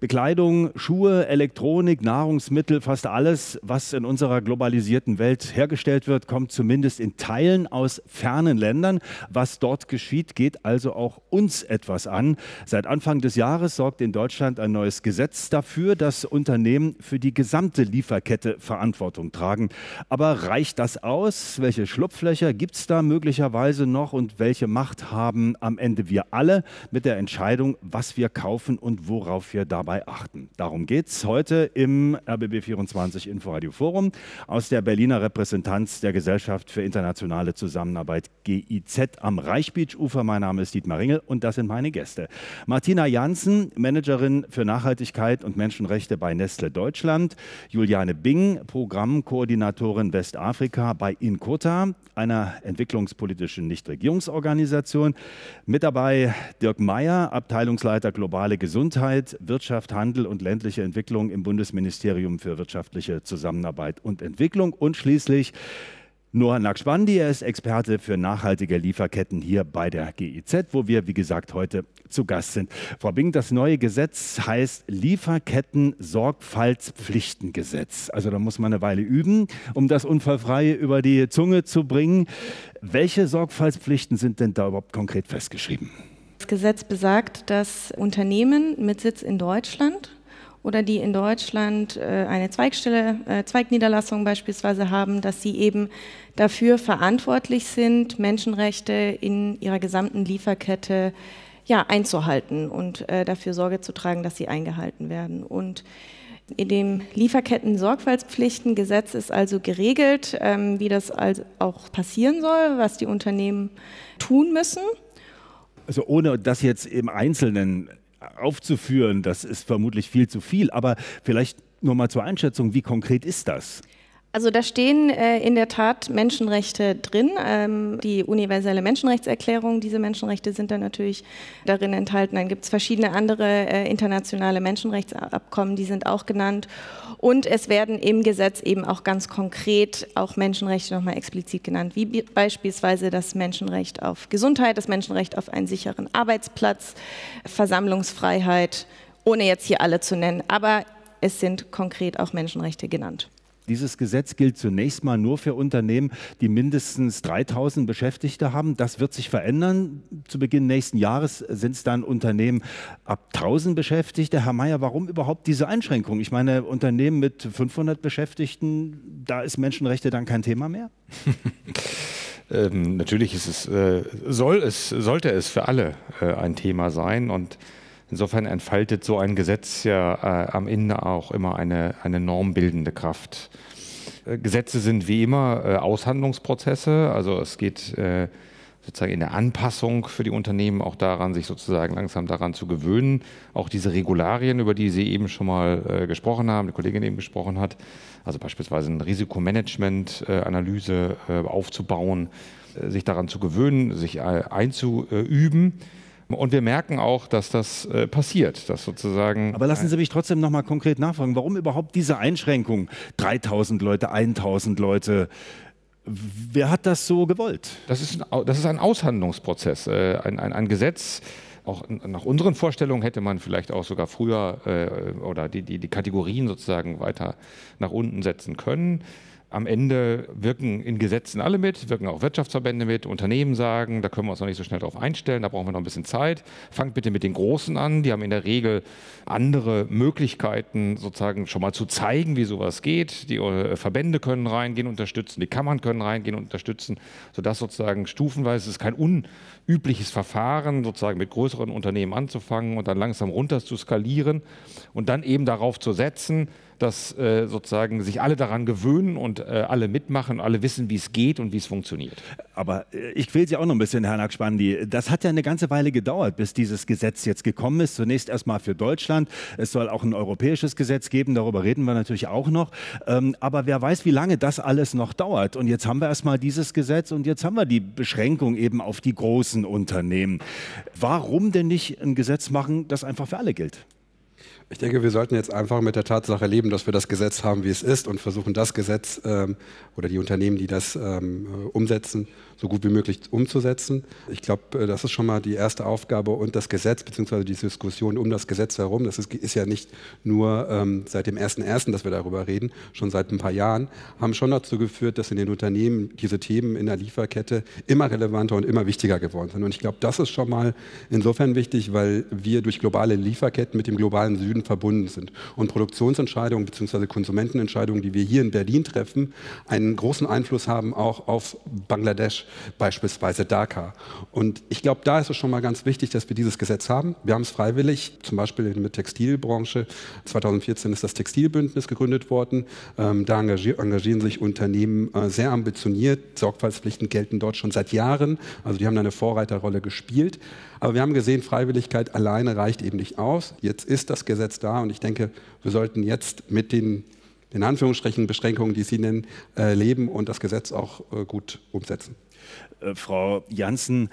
Bekleidung, Schuhe, Elektronik, Nahrungsmittel, fast alles, was in unserer globalisierten Welt hergestellt wird, kommt zumindest in Teilen aus fernen Ländern. Was dort geschieht, geht also auch uns etwas an. Seit Anfang des Jahres sorgt in Deutschland ein neues Gesetz dafür, dass Unternehmen für die gesamte Lieferkette Verantwortung tragen. Aber reicht das aus? Welche Schlupflöcher gibt es da möglicherweise noch und welche Macht haben am Ende wir alle mit der Entscheidung, was wir kaufen und worauf wir dabei dabei achten. Darum geht es heute im RBB24 Inforadio Forum aus der Berliner Repräsentanz der Gesellschaft für internationale Zusammenarbeit GIZ am Reichsbeach-Ufer. Mein Name ist Dietmar Ringel und das sind meine Gäste. Martina Janssen, Managerin für Nachhaltigkeit und Menschenrechte bei Nestle Deutschland. Juliane Bing, Programmkoordinatorin Westafrika bei Inkota, einer entwicklungspolitischen Nichtregierungsorganisation. Mit dabei Dirk Meyer, Abteilungsleiter globale Gesundheit, Wirtschaft Wirtschaft, Handel und ländliche Entwicklung im Bundesministerium für wirtschaftliche Zusammenarbeit und Entwicklung und schließlich Noah Naqshbandi, er ist Experte für nachhaltige Lieferketten hier bei der GIZ, wo wir, wie gesagt, heute zu Gast sind. Frau Bing, das neue Gesetz heißt Lieferketten-Sorgfaltspflichtengesetz. Also da muss man eine Weile üben, um das Unfallfreie über die Zunge zu bringen. Welche Sorgfaltspflichten sind denn da überhaupt konkret festgeschrieben? Gesetz besagt, dass Unternehmen mit Sitz in Deutschland oder die in Deutschland äh, eine Zweigstelle, äh, Zweigniederlassung beispielsweise haben, dass sie eben dafür verantwortlich sind, Menschenrechte in ihrer gesamten Lieferkette ja, einzuhalten und äh, dafür Sorge zu tragen, dass sie eingehalten werden. Und in dem Lieferketten-Sorgfaltspflichtengesetz ist also geregelt, ähm, wie das also auch passieren soll, was die Unternehmen tun müssen also ohne das jetzt im Einzelnen aufzuführen, das ist vermutlich viel zu viel, aber vielleicht nur mal zur Einschätzung, wie konkret ist das? Also da stehen äh, in der Tat Menschenrechte drin, ähm, die universelle Menschenrechtserklärung. Diese Menschenrechte sind dann natürlich darin enthalten. Dann gibt es verschiedene andere äh, internationale Menschenrechtsabkommen, die sind auch genannt. Und es werden im Gesetz eben auch ganz konkret auch Menschenrechte nochmal explizit genannt, wie beispielsweise das Menschenrecht auf Gesundheit, das Menschenrecht auf einen sicheren Arbeitsplatz, Versammlungsfreiheit, ohne jetzt hier alle zu nennen. Aber es sind konkret auch Menschenrechte genannt. Dieses Gesetz gilt zunächst mal nur für Unternehmen, die mindestens 3000 Beschäftigte haben. Das wird sich verändern. Zu Beginn nächsten Jahres sind es dann Unternehmen ab 1000 Beschäftigte. Herr Mayer, warum überhaupt diese Einschränkung? Ich meine, Unternehmen mit 500 Beschäftigten, da ist Menschenrechte dann kein Thema mehr? ähm, natürlich ist es, äh, soll es, sollte es für alle äh, ein Thema sein und Insofern entfaltet so ein Gesetz ja äh, am Ende auch immer eine, eine normbildende Kraft. Äh, Gesetze sind wie immer äh, Aushandlungsprozesse, also es geht äh, sozusagen in der Anpassung für die Unternehmen auch daran, sich sozusagen langsam daran zu gewöhnen. Auch diese Regularien, über die Sie eben schon mal äh, gesprochen haben, die Kollegin eben gesprochen hat, also beispielsweise eine Risikomanagement-Analyse äh, aufzubauen, sich daran zu gewöhnen, sich einzuüben und wir merken auch, dass das äh, passiert, dass sozusagen. Aber lassen Sie mich trotzdem noch mal konkret nachfragen, warum überhaupt diese Einschränkung? 3000 Leute, 1000 Leute. Wer hat das so gewollt? Das ist ein, das ist ein Aushandlungsprozess, äh, ein, ein, ein Gesetz, auch nach unseren Vorstellungen hätte man vielleicht auch sogar früher äh, oder die, die, die Kategorien sozusagen weiter nach unten setzen können. Am Ende wirken in Gesetzen alle mit, wirken auch Wirtschaftsverbände mit, Unternehmen sagen, da können wir uns noch nicht so schnell darauf einstellen, da brauchen wir noch ein bisschen Zeit. Fangt bitte mit den Großen an, die haben in der Regel andere Möglichkeiten, sozusagen schon mal zu zeigen, wie sowas geht. Die äh, Verbände können reingehen, unterstützen, die Kammern können reingehen unterstützen, sodass sozusagen stufenweise es ist kein unübliches Verfahren, sozusagen mit größeren Unternehmen anzufangen und dann langsam runter zu skalieren und dann eben darauf zu setzen, dass äh, sozusagen sich alle daran gewöhnen und äh, alle mitmachen, alle wissen, wie es geht und wie es funktioniert. Aber äh, ich quäle Sie auch noch ein bisschen, Herr Nakspandi. Das hat ja eine ganze Weile gedauert, bis dieses Gesetz jetzt gekommen ist. Zunächst erstmal für Deutschland. Es soll auch ein europäisches Gesetz geben, darüber reden wir natürlich auch noch. Ähm, aber wer weiß, wie lange das alles noch dauert. Und jetzt haben wir erstmal dieses Gesetz und jetzt haben wir die Beschränkung eben auf die großen Unternehmen. Warum denn nicht ein Gesetz machen, das einfach für alle gilt? Ich denke, wir sollten jetzt einfach mit der Tatsache leben, dass wir das Gesetz haben, wie es ist und versuchen, das Gesetz ähm, oder die Unternehmen, die das ähm, umsetzen, so gut wie möglich umzusetzen. Ich glaube, äh, das ist schon mal die erste Aufgabe und das Gesetz, beziehungsweise die Diskussion um das Gesetz herum, das ist, ist ja nicht nur ähm, seit dem 1.1., dass wir darüber reden, schon seit ein paar Jahren, haben schon dazu geführt, dass in den Unternehmen diese Themen in der Lieferkette immer relevanter und immer wichtiger geworden sind. Und ich glaube, das ist schon mal insofern wichtig, weil wir durch globale Lieferketten mit dem globalen Süden Süden verbunden sind. Und Produktionsentscheidungen bzw. Konsumentenentscheidungen, die wir hier in Berlin treffen, einen großen Einfluss haben auch auf Bangladesch, beispielsweise Dhaka. Und ich glaube, da ist es schon mal ganz wichtig, dass wir dieses Gesetz haben. Wir haben es freiwillig, zum Beispiel in der Textilbranche. 2014 ist das Textilbündnis gegründet worden. Ähm, da engagieren sich Unternehmen äh, sehr ambitioniert. Sorgfaltspflichten gelten dort schon seit Jahren. Also die haben eine Vorreiterrolle gespielt. Aber wir haben gesehen, Freiwilligkeit alleine reicht eben nicht aus. Jetzt ist das Gesetz da und ich denke, wir sollten jetzt mit den in Anführungsstrichen Beschränkungen, die Sie nennen, äh, leben und das Gesetz auch äh, gut umsetzen. Äh, Frau Janssen,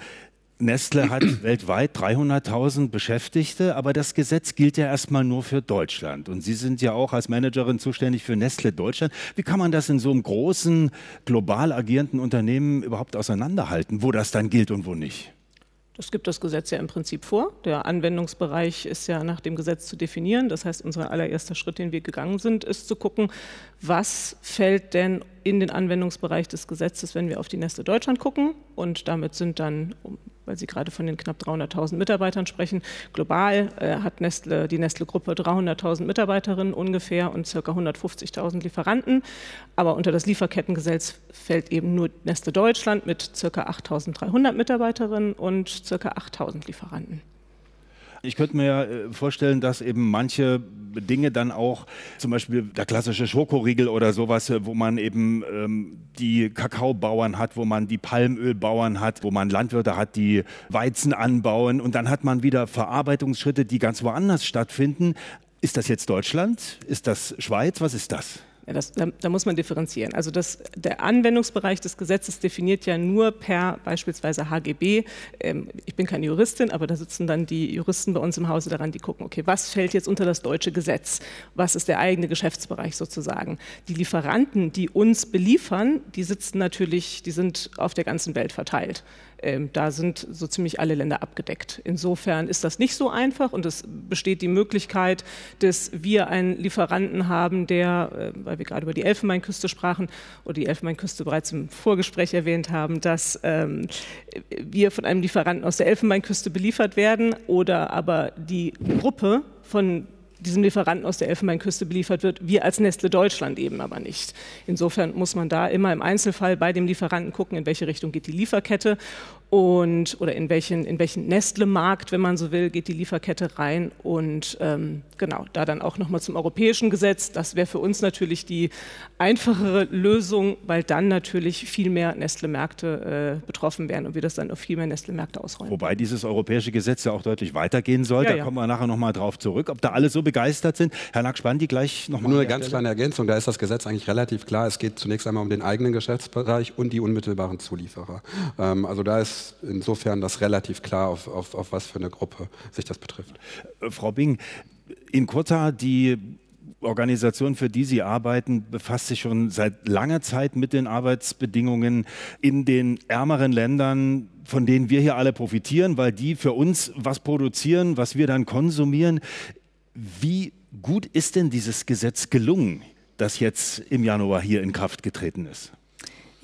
Nestle hat weltweit 300.000 Beschäftigte, aber das Gesetz gilt ja erstmal nur für Deutschland. Und Sie sind ja auch als Managerin zuständig für Nestle Deutschland. Wie kann man das in so einem großen, global agierenden Unternehmen überhaupt auseinanderhalten, wo das dann gilt und wo nicht? Das gibt das Gesetz ja im Prinzip vor. Der Anwendungsbereich ist ja nach dem Gesetz zu definieren. Das heißt, unser allererster Schritt, den wir gegangen sind, ist zu gucken, was fällt denn in den Anwendungsbereich des Gesetzes, wenn wir auf die Nestle Deutschland gucken. Und damit sind dann, weil Sie gerade von den knapp 300.000 Mitarbeitern sprechen. Global äh, hat Nestle, die Nestle-Gruppe 300.000 Mitarbeiterinnen ungefähr und ca. 150.000 Lieferanten. Aber unter das Lieferkettengesetz fällt eben nur Nestle Deutschland mit ca. 8.300 Mitarbeiterinnen und ca. 8.000 Lieferanten. Ich könnte mir äh, vorstellen, dass eben manche Dinge dann auch, zum Beispiel der klassische Schokoriegel oder sowas, äh, wo man eben ähm, die Kakaobauern hat, wo man die Palmölbauern hat, wo man Landwirte hat, die Weizen anbauen und dann hat man wieder Verarbeitungsschritte, die ganz woanders stattfinden. Ist das jetzt Deutschland? Ist das Schweiz? Was ist das? Ja, das, da, da, muss man differenzieren. Also das, der Anwendungsbereich des Gesetzes definiert ja nur per beispielsweise HGB. Ähm, ich bin keine Juristin, aber da sitzen dann die Juristen bei uns im Hause daran, die gucken, okay, was fällt jetzt unter das deutsche Gesetz? Was ist der eigene Geschäftsbereich sozusagen? Die Lieferanten, die uns beliefern, die sitzen natürlich, die sind auf der ganzen Welt verteilt. Ähm, da sind so ziemlich alle Länder abgedeckt. Insofern ist das nicht so einfach und es besteht die Möglichkeit, dass wir einen Lieferanten haben, der, äh, weil wir gerade über die Elfenbeinküste sprachen oder die Elfenbeinküste bereits im Vorgespräch erwähnt haben, dass ähm, wir von einem Lieferanten aus der Elfenbeinküste beliefert werden oder aber die Gruppe von diesem Lieferanten aus der Elfenbeinküste beliefert wird, wir als Nestle Deutschland eben aber nicht. Insofern muss man da immer im Einzelfall bei dem Lieferanten gucken, in welche Richtung geht die Lieferkette und oder in welchen, in welchen Nestle-Markt, wenn man so will, geht die Lieferkette rein und ähm, genau, da dann auch nochmal zum europäischen Gesetz. Das wäre für uns natürlich die einfachere Lösung, weil dann natürlich viel mehr Nestle-Märkte äh, betroffen wären und wir das dann auf viel mehr Nestle-Märkte ausrollen. Wobei dieses europäische Gesetz ja auch deutlich weitergehen soll. Ja, da ja. kommen wir nachher nochmal drauf zurück. Ob da alle so begeistert sind. Herr Nackspandi, gleich nochmal. Nur eine ganz kleine Ergänzung. Da ist das Gesetz eigentlich relativ klar. Es geht zunächst einmal um den eigenen Geschäftsbereich und die unmittelbaren Zulieferer. Ähm, also da ist insofern das relativ klar, auf, auf, auf was für eine Gruppe sich das betrifft. Äh, Frau Bing, in Kota, die Organisation, für die Sie arbeiten, befasst sich schon seit langer Zeit mit den Arbeitsbedingungen in den ärmeren Ländern, von denen wir hier alle profitieren, weil die für uns was produzieren, was wir dann konsumieren. Wie gut ist denn dieses Gesetz gelungen, das jetzt im Januar hier in Kraft getreten ist?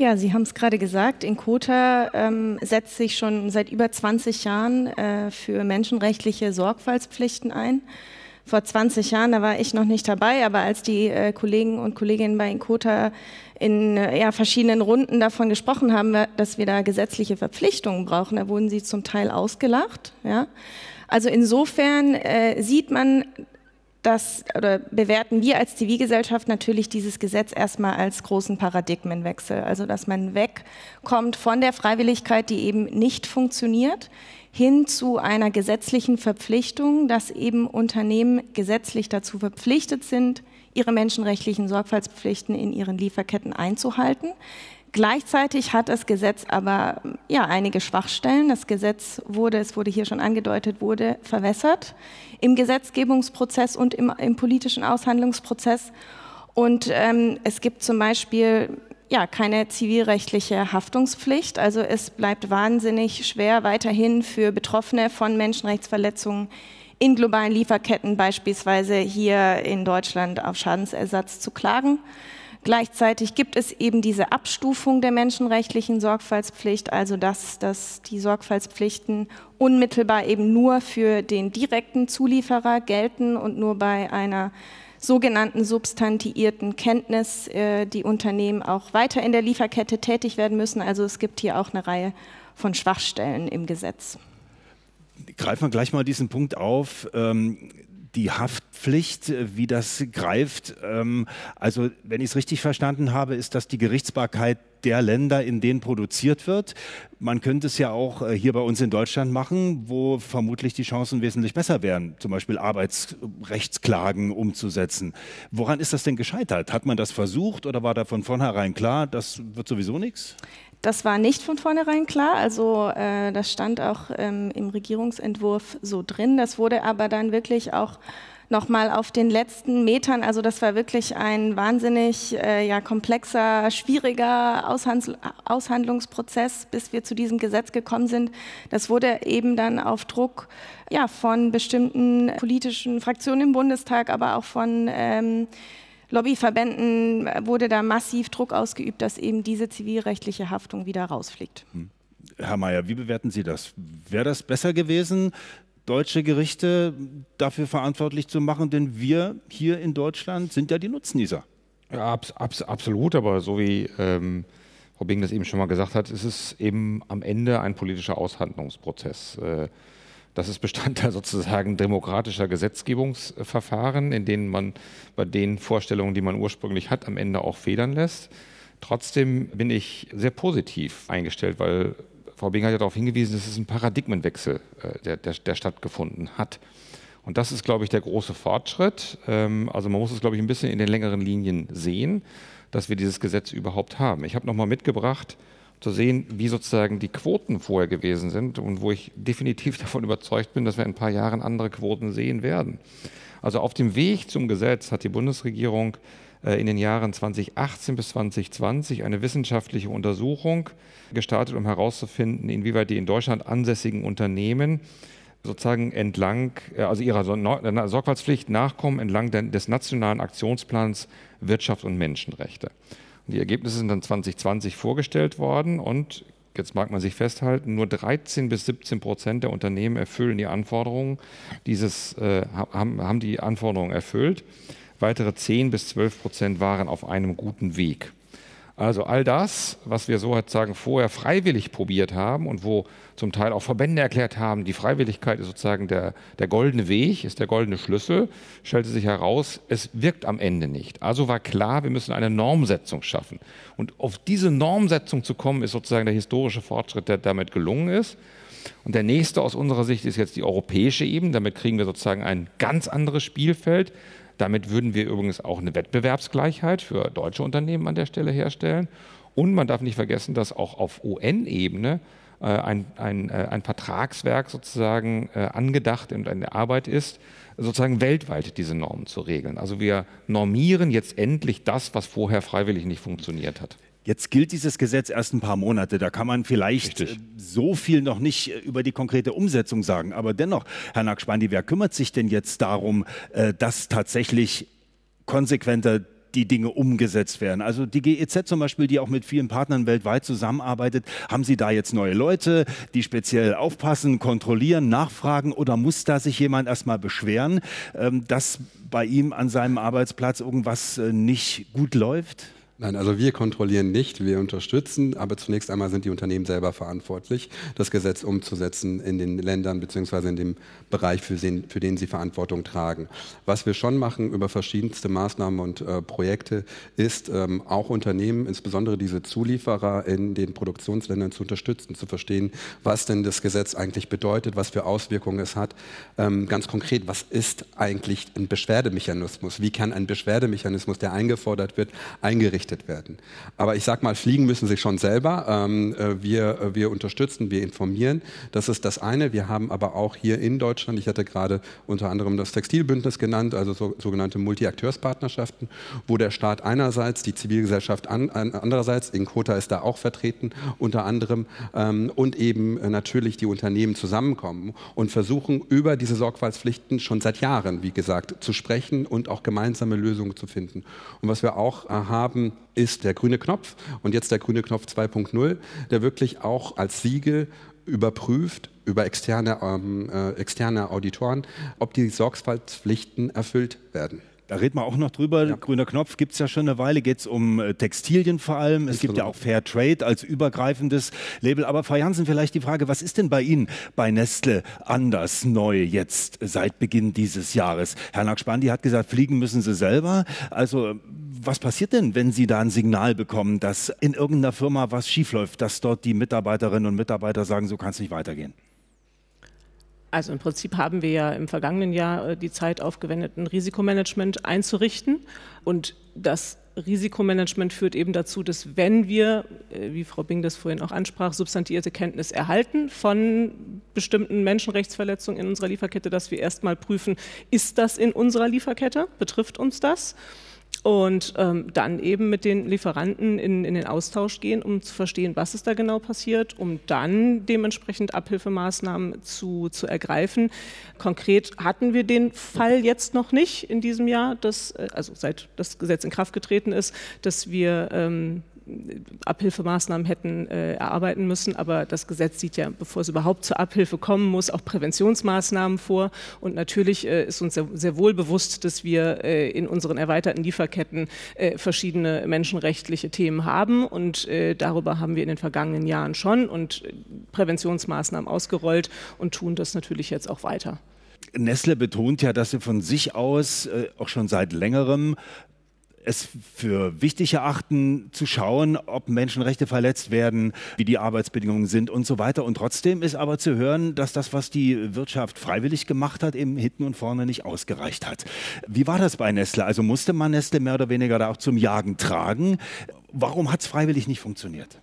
Ja, Sie haben es gerade gesagt, in Kota ähm, setzt sich schon seit über 20 Jahren äh, für menschenrechtliche Sorgfaltspflichten ein. Vor 20 Jahren, da war ich noch nicht dabei, aber als die äh, Kollegen und Kolleginnen bei Inkota in äh, ja, verschiedenen Runden davon gesprochen haben, dass wir da gesetzliche Verpflichtungen brauchen, da wurden sie zum Teil ausgelacht. Ja. Also insofern äh, sieht man, das oder bewerten wir als Zivilgesellschaft natürlich dieses Gesetz erstmal als großen Paradigmenwechsel. Also dass man wegkommt von der Freiwilligkeit, die eben nicht funktioniert, hin zu einer gesetzlichen Verpflichtung, dass eben Unternehmen gesetzlich dazu verpflichtet sind, ihre menschenrechtlichen Sorgfaltspflichten in ihren Lieferketten einzuhalten. Gleichzeitig hat das Gesetz aber ja, einige Schwachstellen. Das Gesetz wurde, es wurde hier schon angedeutet, wurde verwässert im Gesetzgebungsprozess und im, im politischen Aushandlungsprozess. Und ähm, es gibt zum Beispiel ja, keine zivilrechtliche Haftungspflicht. Also es bleibt wahnsinnig schwer, weiterhin für Betroffene von Menschenrechtsverletzungen in globalen Lieferketten beispielsweise hier in Deutschland auf Schadensersatz zu klagen. Gleichzeitig gibt es eben diese Abstufung der menschenrechtlichen Sorgfaltspflicht, also dass, dass die Sorgfaltspflichten unmittelbar eben nur für den direkten Zulieferer gelten und nur bei einer sogenannten substantiierten Kenntnis äh, die Unternehmen auch weiter in der Lieferkette tätig werden müssen. Also es gibt hier auch eine Reihe von Schwachstellen im Gesetz. Greifen wir gleich mal diesen Punkt auf. Ähm die Haftpflicht, äh, wie das greift. Ähm, also, wenn ich es richtig verstanden habe, ist das die Gerichtsbarkeit der Länder, in denen produziert wird. Man könnte es ja auch äh, hier bei uns in Deutschland machen, wo vermutlich die Chancen wesentlich besser wären, zum Beispiel Arbeitsrechtsklagen umzusetzen. Woran ist das denn gescheitert? Hat man das versucht oder war da von vornherein klar, das wird sowieso nichts? Das war nicht von vornherein klar, also äh, das stand auch ähm, im Regierungsentwurf so drin. Das wurde aber dann wirklich auch nochmal auf den letzten Metern, also das war wirklich ein wahnsinnig äh, ja, komplexer, schwieriger Aushand Aushandlungsprozess, bis wir zu diesem Gesetz gekommen sind. Das wurde eben dann auf Druck ja, von bestimmten politischen Fraktionen im Bundestag, aber auch von ähm, Lobbyverbänden wurde da massiv Druck ausgeübt, dass eben diese zivilrechtliche Haftung wieder rausfliegt. Hm. Herr Mayer, wie bewerten Sie das? Wäre das besser gewesen, deutsche Gerichte dafür verantwortlich zu machen? Denn wir hier in Deutschland sind ja die Nutznießer. Ja, abs abs absolut, aber so wie ähm, Frau Bing das eben schon mal gesagt hat, ist es eben am Ende ein politischer Aushandlungsprozess. Äh, das ist Bestandteil sozusagen demokratischer Gesetzgebungsverfahren, in denen man bei den Vorstellungen, die man ursprünglich hat, am Ende auch federn lässt. Trotzdem bin ich sehr positiv eingestellt, weil Frau Bing hat ja darauf hingewiesen, dass es ein Paradigmenwechsel, äh, der, der, der stattgefunden hat. Und das ist, glaube ich, der große Fortschritt. Ähm, also man muss es, glaube ich, ein bisschen in den längeren Linien sehen, dass wir dieses Gesetz überhaupt haben. Ich habe nochmal mitgebracht, zu sehen, wie sozusagen die Quoten vorher gewesen sind und wo ich definitiv davon überzeugt bin, dass wir in ein paar Jahren andere Quoten sehen werden. Also auf dem Weg zum Gesetz hat die Bundesregierung äh, in den Jahren 2018 bis 2020 eine wissenschaftliche Untersuchung gestartet, um herauszufinden, inwieweit die in Deutschland ansässigen Unternehmen sozusagen entlang, äh, also ihrer Sorgfaltspflicht nachkommen entlang des nationalen Aktionsplans Wirtschaft und Menschenrechte. Die Ergebnisse sind dann 2020 vorgestellt worden und jetzt mag man sich festhalten, nur 13 bis 17 Prozent der Unternehmen erfüllen die Anforderungen dieses, äh, haben, haben die Anforderungen erfüllt. Weitere 10 bis 12 Prozent waren auf einem guten Weg. Also all das, was wir sozusagen vorher freiwillig probiert haben und wo zum Teil auch Verbände erklärt haben, die Freiwilligkeit ist sozusagen der, der goldene Weg, ist der goldene Schlüssel, stellte sich heraus, es wirkt am Ende nicht. Also war klar, wir müssen eine Normsetzung schaffen. Und auf diese Normsetzung zu kommen, ist sozusagen der historische Fortschritt, der damit gelungen ist. Und der nächste aus unserer Sicht ist jetzt die europäische Ebene. Damit kriegen wir sozusagen ein ganz anderes Spielfeld. Damit würden wir übrigens auch eine Wettbewerbsgleichheit für deutsche Unternehmen an der Stelle herstellen. Und man darf nicht vergessen, dass auch auf UN-Ebene äh, ein, ein, äh, ein, Vertragswerk sozusagen äh, angedacht und eine Arbeit ist, sozusagen weltweit diese Normen zu regeln. Also wir normieren jetzt endlich das, was vorher freiwillig nicht funktioniert hat. Jetzt gilt dieses Gesetz erst ein paar Monate. Da kann man vielleicht Richtig. Äh, so viel noch nicht äh, über die konkrete Umsetzung sagen. Aber dennoch, Herr Nackspandi, wer kümmert sich denn jetzt darum, äh, dass tatsächlich konsequenter die Dinge umgesetzt werden. Also die GEZ zum Beispiel, die auch mit vielen Partnern weltweit zusammenarbeitet, haben Sie da jetzt neue Leute, die speziell aufpassen, kontrollieren, nachfragen oder muss da sich jemand erstmal beschweren, ähm, dass bei ihm an seinem Arbeitsplatz irgendwas nicht gut läuft? Nein, also wir kontrollieren nicht, wir unterstützen, aber zunächst einmal sind die Unternehmen selber verantwortlich, das Gesetz umzusetzen in den Ländern bzw. in dem Bereich, für den, für den sie Verantwortung tragen. Was wir schon machen über verschiedenste Maßnahmen und äh, Projekte, ist ähm, auch Unternehmen, insbesondere diese Zulieferer in den Produktionsländern zu unterstützen, zu verstehen, was denn das Gesetz eigentlich bedeutet, was für Auswirkungen es hat. Ähm, ganz konkret, was ist eigentlich ein Beschwerdemechanismus? Wie kann ein Beschwerdemechanismus, der eingefordert wird, eingerichtet eingerichtet werden. Aber ich sage mal, fliegen müssen sie schon selber. Ähm, äh, wir, äh, wir unterstützen, wir informieren. Das ist das eine. Wir haben aber auch hier in Deutschland, ich hatte gerade unter anderem das Textilbündnis genannt, also so, sogenannte Multi-Akteurspartnerschaften, wo der Staat einerseits, die Zivilgesellschaft an, an, andererseits, Inkota ist da auch vertreten, unter anderem, ähm, und eben natürlich die Unternehmen zusammenkommen und versuchen, über diese Sorgfaltspflichten schon seit Jahren, wie gesagt, zu sprechen und auch gemeinsame Lösungen zu finden. Und was wir auch äh, haben, ist der grüne Knopf und jetzt der grüne Knopf 2.0, der wirklich auch als Siegel überprüft über externe, ähm, äh, externe Auditoren, ob die Sorgfaltspflichten erfüllt werden. Da reden wir auch noch drüber. Ja. Grüner Knopf gibt es ja schon eine Weile, geht es um äh, Textilien vor allem. Es gibt ja auch Fair Trade als übergreifendes Label. Aber Frau Jansen, vielleicht die Frage, was ist denn bei Ihnen bei Nestle anders neu jetzt seit Beginn dieses Jahres? Herr Nakspandi hat gesagt, fliegen müssen Sie selber. Also was passiert denn, wenn Sie da ein Signal bekommen, dass in irgendeiner Firma was schiefläuft, dass dort die Mitarbeiterinnen und Mitarbeiter sagen, so kann es nicht weitergehen? Also im Prinzip haben wir ja im vergangenen Jahr äh, die Zeit aufgewendet, ein Risikomanagement einzurichten. Und das Risikomanagement führt eben dazu, dass wenn wir, äh, wie Frau Bing das vorhin auch ansprach, substantiierte Kenntnis erhalten von bestimmten Menschenrechtsverletzungen in unserer Lieferkette, dass wir erstmal prüfen, ist das in unserer Lieferkette? Betrifft uns das? Und ähm, dann eben mit den Lieferanten in, in, den Austausch gehen, um zu verstehen, was ist da genau passiert, um dann dementsprechend Abhilfemaßnahmen zu, zu ergreifen. Konkret hatten wir den Fall jetzt noch nicht in diesem Jahr, dass, äh, also seit das Gesetz in Kraft getreten ist, dass wir ähm, Abhilfemaßnahmen hätten äh, erarbeiten müssen. Aber das Gesetz sieht ja, bevor es überhaupt zur Abhilfe kommen muss, auch Präventionsmaßnahmen vor. Und natürlich äh, ist uns sehr, sehr, wohl bewusst, dass wir äh, in unseren erweiterten Lieferketten äh, verschiedene menschenrechtliche Themen haben. Und äh, darüber haben wir in den vergangenen Jahren schon und äh, Präventionsmaßnahmen ausgerollt und tun das natürlich jetzt auch weiter. Nestle betont ja, dass sie von sich aus äh, auch schon seit längerem es für wichtig erachten, zu schauen, ob Menschenrechte verletzt werden, wie die Arbeitsbedingungen sind und so weiter. Und trotzdem ist aber zu hören, dass das, was die Wirtschaft freiwillig gemacht hat, eben hinten und vorne nicht ausgereicht hat. Wie war das bei Nestle? Also musste man Nestle mehr oder weniger da auch zum Jagen tragen? Warum hat es freiwillig nicht funktioniert?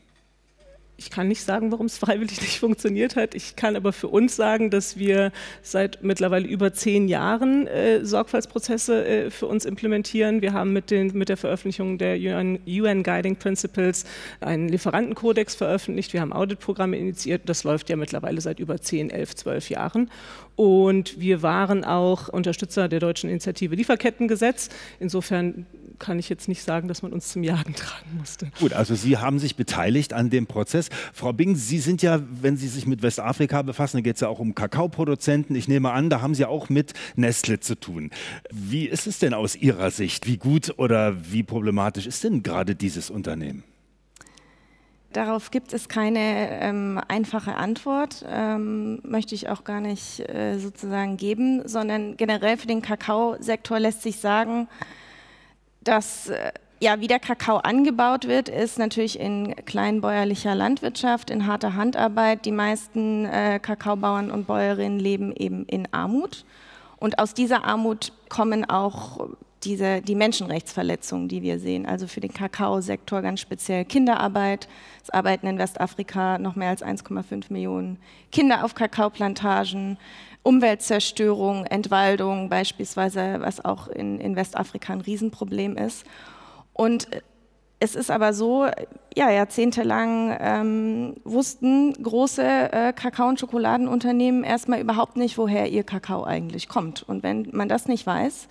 Ich kann nicht sagen, warum es freiwillig nicht funktioniert hat. Ich kann aber für uns sagen, dass wir seit mittlerweile über zehn Jahren äh, Sorgfaltsprozesse äh, für uns implementieren. Wir haben mit, den, mit der Veröffentlichung der UN, UN, Guiding Principles einen Lieferantenkodex veröffentlicht. Wir haben Auditprogramme initiiert. Das läuft ja mittlerweile seit über zehn, elf, zwölf Jahren. Und wir waren auch Unterstützer der deutschen Initiative Lieferkettengesetz. Insofern kann ich jetzt nicht sagen, dass man uns zum Jagen tragen musste. Gut, also Sie haben sich beteiligt an dem Prozess. Frau Bing, Sie sind ja, wenn Sie sich mit Westafrika befassen, da geht es ja auch um Kakaoproduzenten. Ich nehme an, da haben Sie auch mit Nestle zu tun. Wie ist es denn aus Ihrer Sicht? Wie gut oder wie problematisch ist denn gerade dieses Unternehmen? Darauf gibt es keine ähm, einfache Antwort, ähm, möchte ich auch gar nicht äh, sozusagen geben, sondern generell für den Kakaosektor lässt sich sagen, dass äh, ja, wie der Kakao angebaut wird, ist natürlich in kleinbäuerlicher Landwirtschaft, in harter Handarbeit. Die meisten äh, Kakaobauern und Bäuerinnen leben eben in Armut. Und aus dieser Armut kommen auch diese, die Menschenrechtsverletzungen, die wir sehen. Also für den Kakaosektor ganz speziell Kinderarbeit. Es arbeiten in Westafrika noch mehr als 1,5 Millionen Kinder auf Kakaoplantagen. Umweltzerstörung, Entwaldung beispielsweise, was auch in, in Westafrika ein Riesenproblem ist. Und es ist aber so, ja, jahrzehntelang ähm, wussten große äh, Kakao- und Schokoladenunternehmen erstmal überhaupt nicht, woher ihr Kakao eigentlich kommt. Und wenn man das nicht weiß,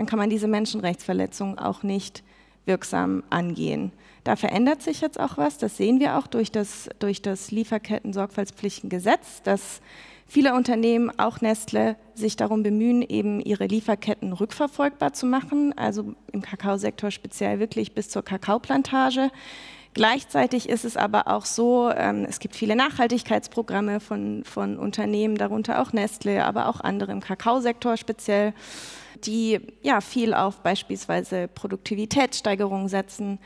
dann kann man diese Menschenrechtsverletzungen auch nicht wirksam angehen. Da verändert sich jetzt auch was, das sehen wir auch durch das, durch das Lieferketten-Sorgfaltspflichtengesetz, das viele Unternehmen, auch Nestle, sich darum bemühen, eben ihre Lieferketten rückverfolgbar zu machen, also im Kakaosektor speziell wirklich bis zur Kakaoplantage. Gleichzeitig ist es aber auch so, ähm, es gibt viele Nachhaltigkeitsprogramme von, von Unternehmen, darunter auch Nestle, aber auch andere im Kakaosektor speziell, die ja viel auf beispielsweise Produktivitätssteigerung setzen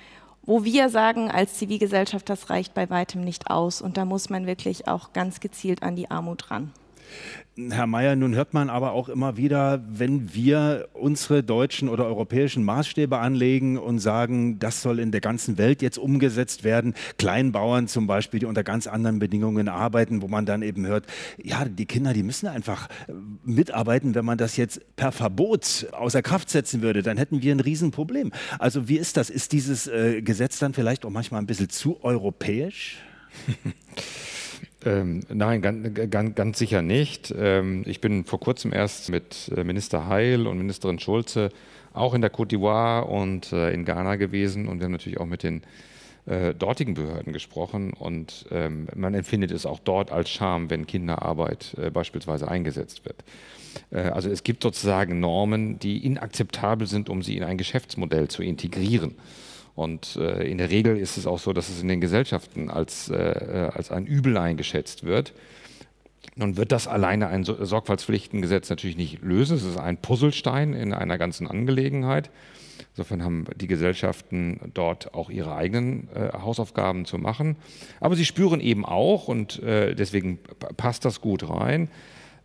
wo wir sagen als Zivilgesellschaft, das reicht bei weitem nicht aus und da muss man wirklich auch ganz gezielt an die Armut ran. Herr Mayer, nun hört man aber auch immer wieder, wenn wir unsere deutschen oder europäischen Maßstäbe anlegen und sagen, das soll in der ganzen Welt jetzt umgesetzt werden, Kleinbauern zum Beispiel, die unter ganz anderen Bedingungen arbeiten, wo man dann eben hört, ja, die Kinder, die müssen einfach äh, mitarbeiten. Wenn man das jetzt per Verbot außer Kraft setzen würde, dann hätten wir ein Riesenproblem. Also wie ist das? Ist dieses äh, Gesetz dann vielleicht auch manchmal ein bisschen zu europäisch? Ähm, nein, ganz, ganz, ganz, sicher nicht. Ähm, ich bin vor kurzem erst mit äh, Minister Heil und Ministerin Schulze auch in der Côte d'Ivoire und äh, in Ghana gewesen und wir haben natürlich auch mit den äh, dortigen Behörden gesprochen und ähm, man empfindet es auch dort als Scham, wenn Kinderarbeit beispielsweise eingesetzt wird. Also es gibt sozusagen Normen, die inakzeptabel sind, um sie in ein Geschäftsmodell zu integrieren. Und äh, in der Regel ist es auch so, dass es in den Gesellschaften als, äh, äh als ein Übel eingeschätzt wird. Nun wird das alleine ein Sorgfaltspflichtengesetz natürlich nicht lösen. Es ist ein Puzzlestein in einer ganzen Angelegenheit. Insofern haben die Gesellschaften dort auch ihre eigenen äh, Hausaufgaben zu machen. Aber sie spüren eben auch, und äh, deswegen passt das gut rein,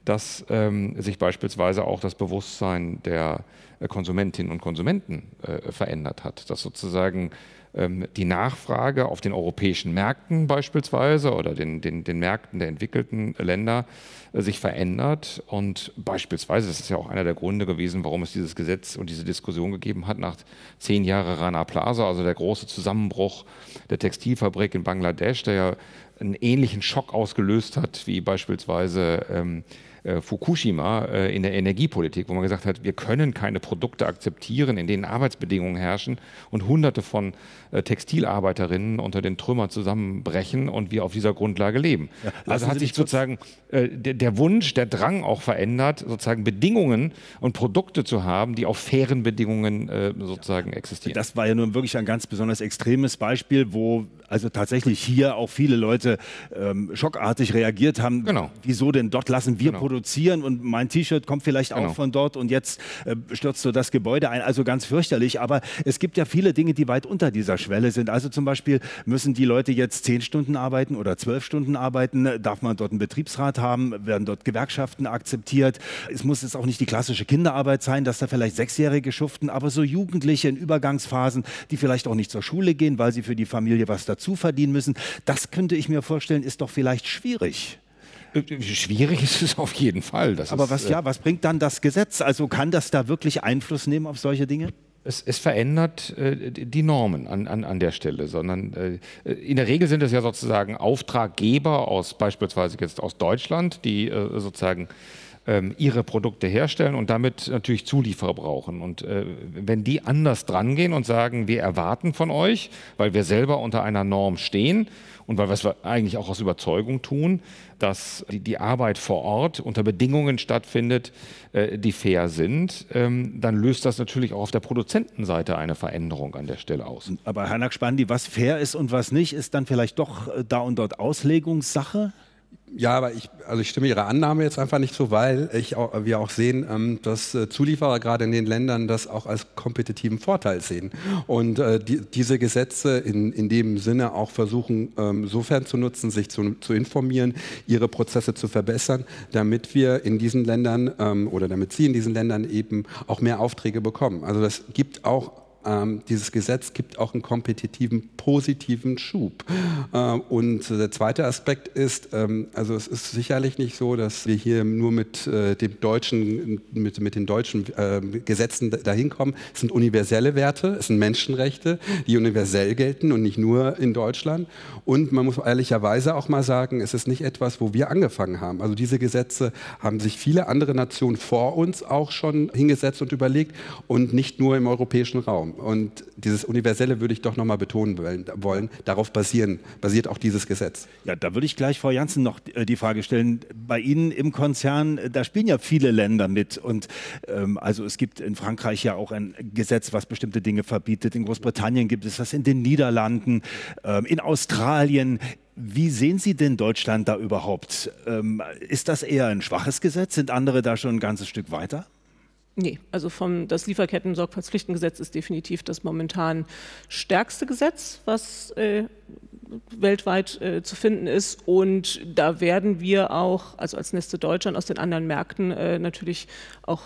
dass ähm, sich beispielsweise auch das Bewusstsein der äh, Konsumentinnen und Konsumenten äh, verändert hat. Dass sozusagen ähm, die Nachfrage auf den europäischen Märkten beispielsweise oder den, den, den Märkten der entwickelten Länder äh, sich verändert. Und beispielsweise, das ist ja auch einer der Gründe gewesen, warum es dieses Gesetz und diese Diskussion gegeben hat, nach zehn Jahren Rana Plaza, also der große Zusammenbruch der Textilfabrik in Bangladesch, der ja einen ähnlichen Schock ausgelöst hat, wie beispielsweise ähm, äh, Fukushima äh, in der Energiepolitik, wo man gesagt hat, wir können keine Produkte akzeptieren, in denen Arbeitsbedingungen herrschen und Hunderte von äh, Textilarbeiterinnen unter den Trümmern zusammenbrechen und wir auf dieser Grundlage leben. Ja, also hat sich sozusagen der, der, Wunsch, der Drang auch verändert, sozusagen Bedingungen und Produkte zu haben, die auf fairen Bedingungen sozusagen existieren. Das war ja nun wirklich ein ganz besonders extremes Beispiel, wo also tatsächlich hier auch viele Leute ähm, schockartig reagiert haben. Genau. Wieso denn dort lassen wir genau. Produzieren und mein T-Shirt kommt vielleicht genau. auch von dort und jetzt äh, stürzt so das Gebäude ein. Also ganz fürchterlich. Aber es gibt ja viele Dinge, die weit unter dieser Schwelle sind. Also zum Beispiel müssen die Leute jetzt zehn Stunden arbeiten oder zwölf Stunden arbeiten. Darf man dort einen Betriebsrat haben? Werden dort Gewerkschaften akzeptiert? Es muss jetzt auch nicht die klassische Kinderarbeit sein, dass da vielleicht Sechsjährige schuften, aber so Jugendliche in Übergangsphasen, die vielleicht auch nicht zur Schule gehen, weil sie für die Familie was dazu dazu verdienen müssen. Das könnte ich mir vorstellen, ist doch vielleicht schwierig. Schwierig ist es auf jeden Fall. Das Aber ist, was, äh, ja, was bringt dann das Gesetz? Also kann das da wirklich Einfluss nehmen auf solche Dinge? Es, es, verändert äh, die Normen an, an, an der Stelle, sondern äh, in der Regel sind es ja sozusagen Auftraggeber aus beispielsweise jetzt aus Deutschland, die äh, sozusagen ähm, ihre Produkte herstellen und damit natürlich Zulieferer brauchen. Und äh, wenn die anders drangehen und sagen, wir erwarten von euch, weil wir selber unter einer Norm stehen und weil wir es eigentlich auch aus Überzeugung tun, dass die, die Arbeit vor Ort unter Bedingungen stattfindet, äh, die fair sind, ähm, dann löst das natürlich auch auf der Produzentenseite eine Veränderung an der Stelle aus. Aber Herr Nackspandi, was fair ist und was nicht, ist dann vielleicht doch äh, da und dort Auslegungssache? Ja, aber ich, also ich stimme Ihrer Annahme jetzt einfach nicht so, weil ich auch, wir auch sehen, ähm, dass äh, Zulieferer gerade in den Ländern das auch als kompetitiven Vorteil sehen und äh, die, diese Gesetze in, in dem Sinne auch versuchen, ähm, sofern zu nutzen, sich zu, zu informieren, ihre Prozesse zu verbessern, damit wir in diesen Ländern ähm, oder damit Sie in diesen Ländern eben auch mehr Aufträge bekommen. Also das gibt auch ähm, dieses Gesetz gibt auch einen kompetitiven, positiven Schub. Ähm, und der zweite Aspekt ist, ähm, also es ist sicherlich nicht so, dass wir hier nur mit äh, dem deutschen, mit, mit den deutschen äh, Gesetzen dahin kommen. Es sind universelle Werte, es sind Menschenrechte, die universell gelten und nicht nur in Deutschland. Und man muss ehrlicherweise auch mal sagen, es ist nicht etwas, wo wir angefangen haben. Also diese Gesetze haben sich viele andere Nationen vor uns auch schon hingesetzt und überlegt und nicht nur im europäischen Raum. Und dieses Universelle würde ich doch nochmal betonen wollen. Darauf basieren, basiert auch dieses Gesetz. Ja, da würde ich gleich Frau Janssen noch äh, die Frage stellen. Bei Ihnen im Konzern, äh, da spielen ja viele Länder mit. Und ähm, also es gibt in Frankreich ja auch ein Gesetz, was bestimmte Dinge verbietet. In Großbritannien gibt es das, in den Niederlanden, ähm, in Australien. Wie sehen Sie denn Deutschland da überhaupt? Ähm, ist das eher ein schwaches Gesetz? Sind andere da schon ein ganzes Stück weiter? Nee, also vom, das Lieferketten-Sorgfaltspflichtengesetz ist definitiv das momentan stärkste Gesetz, was äh, weltweit äh, zu finden ist. Und da werden wir auch, also als Neste Deutschland aus den anderen Märkten äh, natürlich auch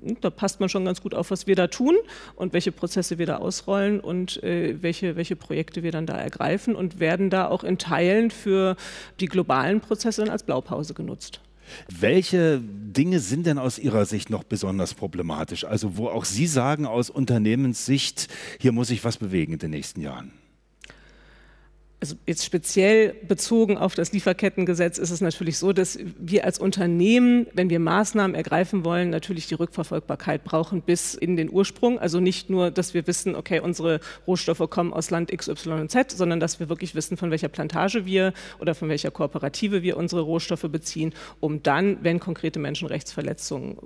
hm, da passt man schon ganz gut auf, was wir da tun und welche Prozesse wir da ausrollen und äh, welche, welche Projekte wir dann da ergreifen und werden da auch in Teilen für die globalen Prozesse dann als Blaupause genutzt. Welche Dinge sind denn aus Ihrer Sicht noch besonders problematisch? Also wo auch Sie sagen aus Unternehmenssicht, hier muss sich was bewegen in den nächsten Jahren also jetzt speziell bezogen auf das Lieferkettengesetz ist es natürlich so, dass wir als Unternehmen, wenn wir Maßnahmen ergreifen wollen, natürlich die Rückverfolgbarkeit brauchen bis in den Ursprung. Also nicht nur, dass wir wissen, okay, unsere Rohstoffe kommen aus Land X, Y und Z, sondern dass wir wirklich wissen, von welcher Plantage wir oder von welcher Kooperative wir unsere Rohstoffe beziehen, um dann, wenn konkrete Menschenrechtsverletzungen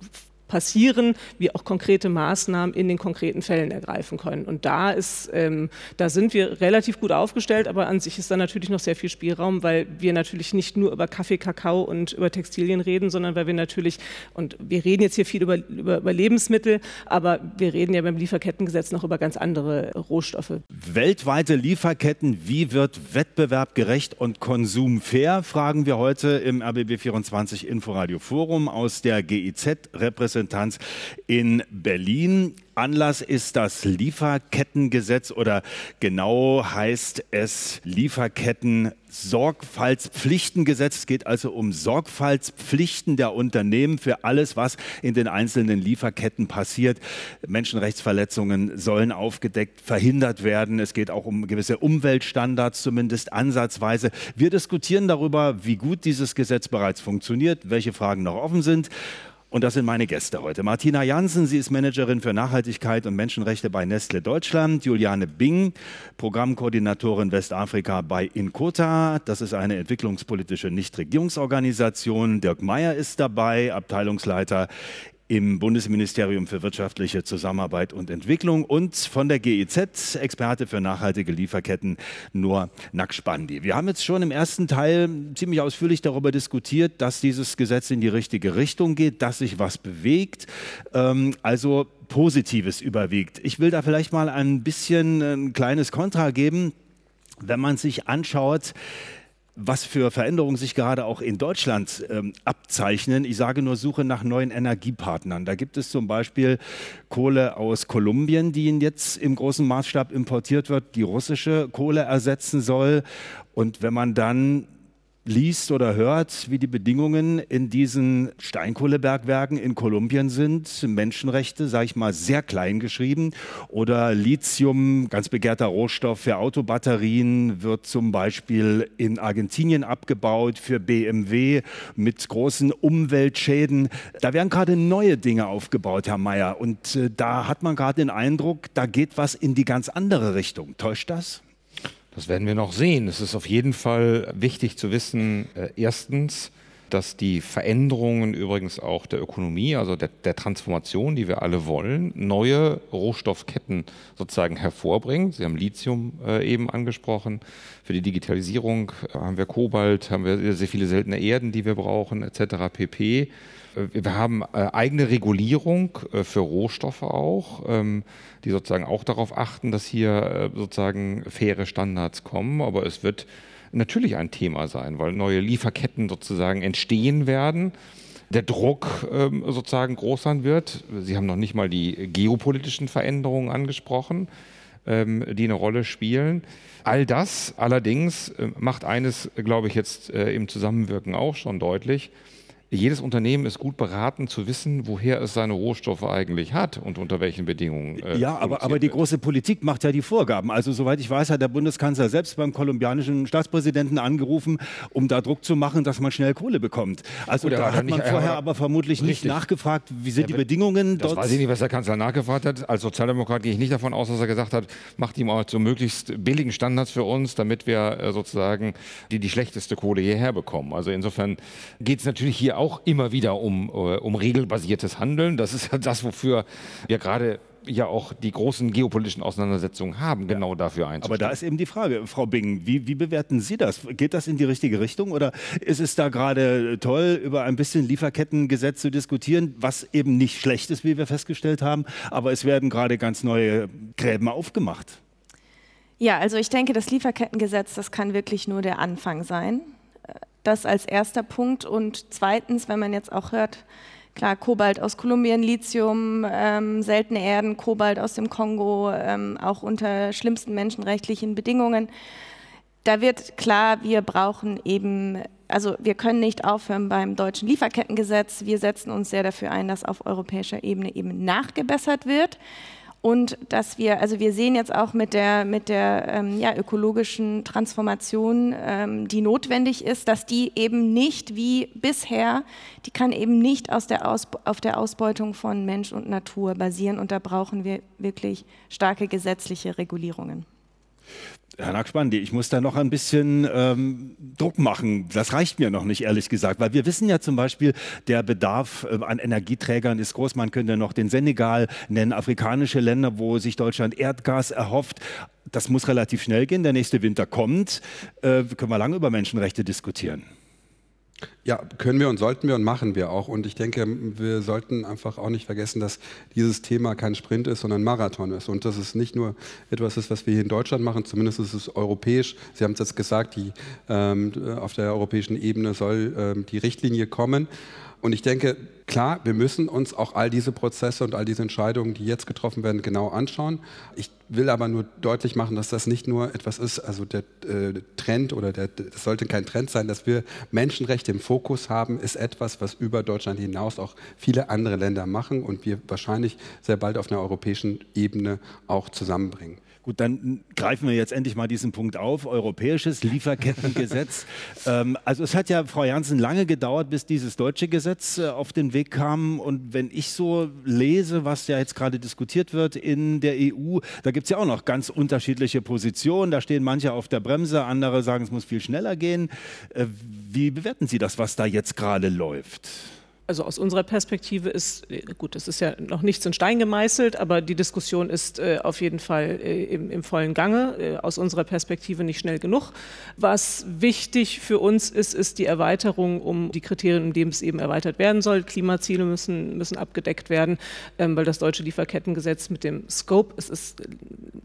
passieren, wir auch konkrete Maßnahmen in den konkreten Fällen ergreifen können. Und da ist, ähm, da sind wir relativ gut aufgestellt, aber an sich ist da natürlich noch sehr viel Spielraum, weil wir natürlich nicht nur über Kaffee, Kakao und über Textilien reden, sondern weil wir natürlich, und wir reden jetzt hier viel über, über, über Lebensmittel, aber wir reden ja beim Lieferkettengesetz noch über ganz andere Rohstoffe. Weltweite Lieferketten, wie wird Wettbewerb gerecht und Konsum fair, fragen wir heute im RBB24 Inforadio Forum aus der GIZ-Repräsentation Repräsentanz in Berlin. Anlass ist das Lieferkettengesetz oder genau heißt es Lieferketten-Sorgfaltspflichtengesetz. Es geht also um Sorgfaltspflichten der Unternehmen für alles, was in den einzelnen Lieferketten passiert. Menschenrechtsverletzungen sollen aufgedeckt, verhindert werden. Es geht auch um gewisse Umweltstandards, zumindest ansatzweise. Wir diskutieren darüber, wie gut dieses Gesetz bereits funktioniert, welche Fragen noch offen sind. Und das sind meine Gäste heute. Martina Jansen, sie ist Managerin für Nachhaltigkeit und Menschenrechte bei Nestle Deutschland. Juliane Bing, Programmkoordinatorin Westafrika bei Inkota. Das ist eine entwicklungspolitische Nichtregierungsorganisation. Dirk Meyer ist dabei, Abteilungsleiter im Bundesministerium für wirtschaftliche Zusammenarbeit und Entwicklung und von der GIZ, Experte für nachhaltige Lieferketten, Nur Nakspandi. Wir haben jetzt schon im ersten Teil ziemlich ausführlich darüber diskutiert, dass dieses Gesetz in die richtige Richtung geht, dass sich was bewegt. Ähm, also Positives überwiegt. Ich will da vielleicht mal ein bisschen ein kleines Kontra geben. Wenn man sich anschaut, was für Veränderungen sich gerade auch in Deutschland ähm, abzeichnen. Ich sage nur Suche nach neuen Energiepartnern. Da gibt es zum Beispiel Kohle aus Kolumbien, die jetzt im großen Maßstab importiert wird, die russische Kohle ersetzen soll. Und wenn man dann liest oder hört, wie die Bedingungen in diesen Steinkohlebergwerken in Kolumbien sind, Menschenrechte, sage ich mal, sehr klein geschrieben. Oder Lithium, ganz begehrter Rohstoff für Autobatterien, wird zum Beispiel in Argentinien abgebaut für BMW mit großen Umweltschäden. Da werden gerade neue Dinge aufgebaut, Herr Mayer. Und äh, da hat man gerade den Eindruck, da geht was in die ganz andere Richtung. Täuscht das? Das werden wir noch sehen. Es ist auf jeden Fall wichtig zu wissen, äh, erstens, dass die Veränderungen übrigens auch der Ökonomie, also der, der, Transformation, die wir alle wollen, neue Rohstoffketten sozusagen hervorbringen. Sie haben Lithium äh, eben angesprochen. Für die Digitalisierung haben wir Kobalt, haben wir sehr viele seltene Erden, die wir brauchen, etc. pp. Wir haben äh, eigene Regulierung äh, für Rohstoffe auch, ähm, die sozusagen auch darauf achten, dass hier äh, sozusagen faire Standards kommen. Aber es wird natürlich ein Thema sein, weil neue Lieferketten sozusagen entstehen werden der Druck ähm, sozusagen groß sein wird. Sie haben noch nicht mal die geopolitischen Veränderungen angesprochen, ähm, die eine Rolle spielen. All das allerdings macht eines, glaube ich, jetzt im Zusammenwirken auch schon deutlich jedes Unternehmen ist gut beraten zu wissen, woher es seine Rohstoffe eigentlich hat und unter welchen Bedingungen. Äh, ja, aber, aber die große Politik macht ja die Vorgaben. Also soweit ich weiß, hat der Bundeskanzler selbst beim kolumbianischen Staatspräsidenten angerufen, um da Druck zu machen, dass man schnell Kohle bekommt. Also Oder da hat man nicht, vorher aber, aber vermutlich richtig. nicht nachgefragt, wie sind ja, die Bedingungen das dort. weiß ich nicht, was der Kanzler nachgefragt hat. Als Sozialdemokrat gehe ich nicht davon aus, dass er gesagt hat, macht ihm auch so möglichst billigen Standards für uns, damit wir äh, sozusagen die, die schlechteste Kohle hierher bekommen. Also insofern geht es natürlich hier auch auch immer wieder um, äh, um regelbasiertes Handeln. Das ist das, wofür wir gerade ja auch die großen geopolitischen Auseinandersetzungen haben, genau ja. dafür einzustehen. Aber da ist eben die Frage, Frau Bing, wie, wie, bewerten Sie das? Geht das in die richtige Richtung oder ist es da gerade toll, über ein bisschen Lieferkettengesetz zu diskutieren, was eben nicht schlecht ist, wie wir festgestellt haben, aber es werden gerade ganz neue Gräben aufgemacht? Ja, also ich denke, das Lieferkettengesetz, das kann wirklich nur der Anfang sein. Das als erster Punkt. Und zweitens, wenn man jetzt auch hört, klar, Kobalt aus Kolumbien, Lithium, ähm, seltene Erden, Kobalt aus dem Kongo, ähm, auch unter schlimmsten menschenrechtlichen Bedingungen. Da wird klar, wir brauchen eben, also wir können nicht aufhören beim deutschen Lieferkettengesetz. Wir setzen uns sehr dafür ein, dass auf europäischer Ebene eben nachgebessert wird und dass wir, also wir sehen jetzt auch mit der, mit der ähm, ja, ökologischen Transformation, ähm, die notwendig ist, dass die eben nicht wie bisher, die kann eben nicht aus der Aus, auf der Ausbeutung von Mensch und Natur basieren und da brauchen wir wirklich starke gesetzliche Regulierungen. Herr Nackspandi, ich muss da noch ein bisschen ähm, Druck machen. Das reicht mir noch nicht, ehrlich gesagt, weil wir wissen ja zum Beispiel, der Bedarf äh, an Energieträgern ist groß. Man könnte noch den Senegal nennen, afrikanische Länder, wo sich Deutschland Erdgas erhofft. Das muss relativ schnell gehen. Der nächste Winter kommt. Äh, können wir lange über Menschenrechte diskutieren. Ja, können wir und sollten wir und machen wir auch. Und ich denke, wir sollten einfach auch nicht vergessen, dass dieses Thema kein Sprint ist, sondern Marathon ist. Und dass es nicht nur etwas ist, was wir hier in Deutschland machen, zumindest ist es europäisch. Sie haben es jetzt gesagt, die, ähm, auf der europäischen Ebene soll ähm, die Richtlinie kommen. Und ich denke, klar, wir müssen uns auch all diese Prozesse und all diese Entscheidungen, die jetzt getroffen werden, genau anschauen. Ich will aber nur deutlich machen, dass das nicht nur etwas ist, also der äh, Trend oder der, das sollte kein Trend sein, dass wir Menschenrechte im Fokus haben, ist etwas, was über Deutschland hinaus auch viele andere Länder machen und wir wahrscheinlich sehr bald auf einer europäischen Ebene auch zusammenbringen. Gut, dann greifen wir jetzt endlich mal diesen Punkt auf. Europäisches Lieferkettengesetz. ähm, also es hat ja, Frau Jansen, lange gedauert, bis dieses deutsche Gesetz äh, auf den Weg kam. Und wenn ich so lese, was ja jetzt gerade diskutiert wird in der EU, da gibt es ja auch noch ganz unterschiedliche Positionen. Da stehen manche auf der Bremse, andere sagen, es muss viel schneller gehen. Äh, wie bewerten Sie das, was da jetzt gerade läuft? Also aus unserer Perspektive ist, äh, gut, das ist ja noch nichts in Stein gemeißelt, aber die Diskussion ist äh, auf jeden Fall äh, im, im, vollen Gange, äh, aus unserer Perspektive nicht schnell genug. Was wichtig für uns ist, ist die Erweiterung um die Kriterien, in denen es eben erweitert werden soll. Klimaziele müssen, müssen abgedeckt werden, ähm, weil das deutsche Lieferkettengesetz mit dem Scope, es ist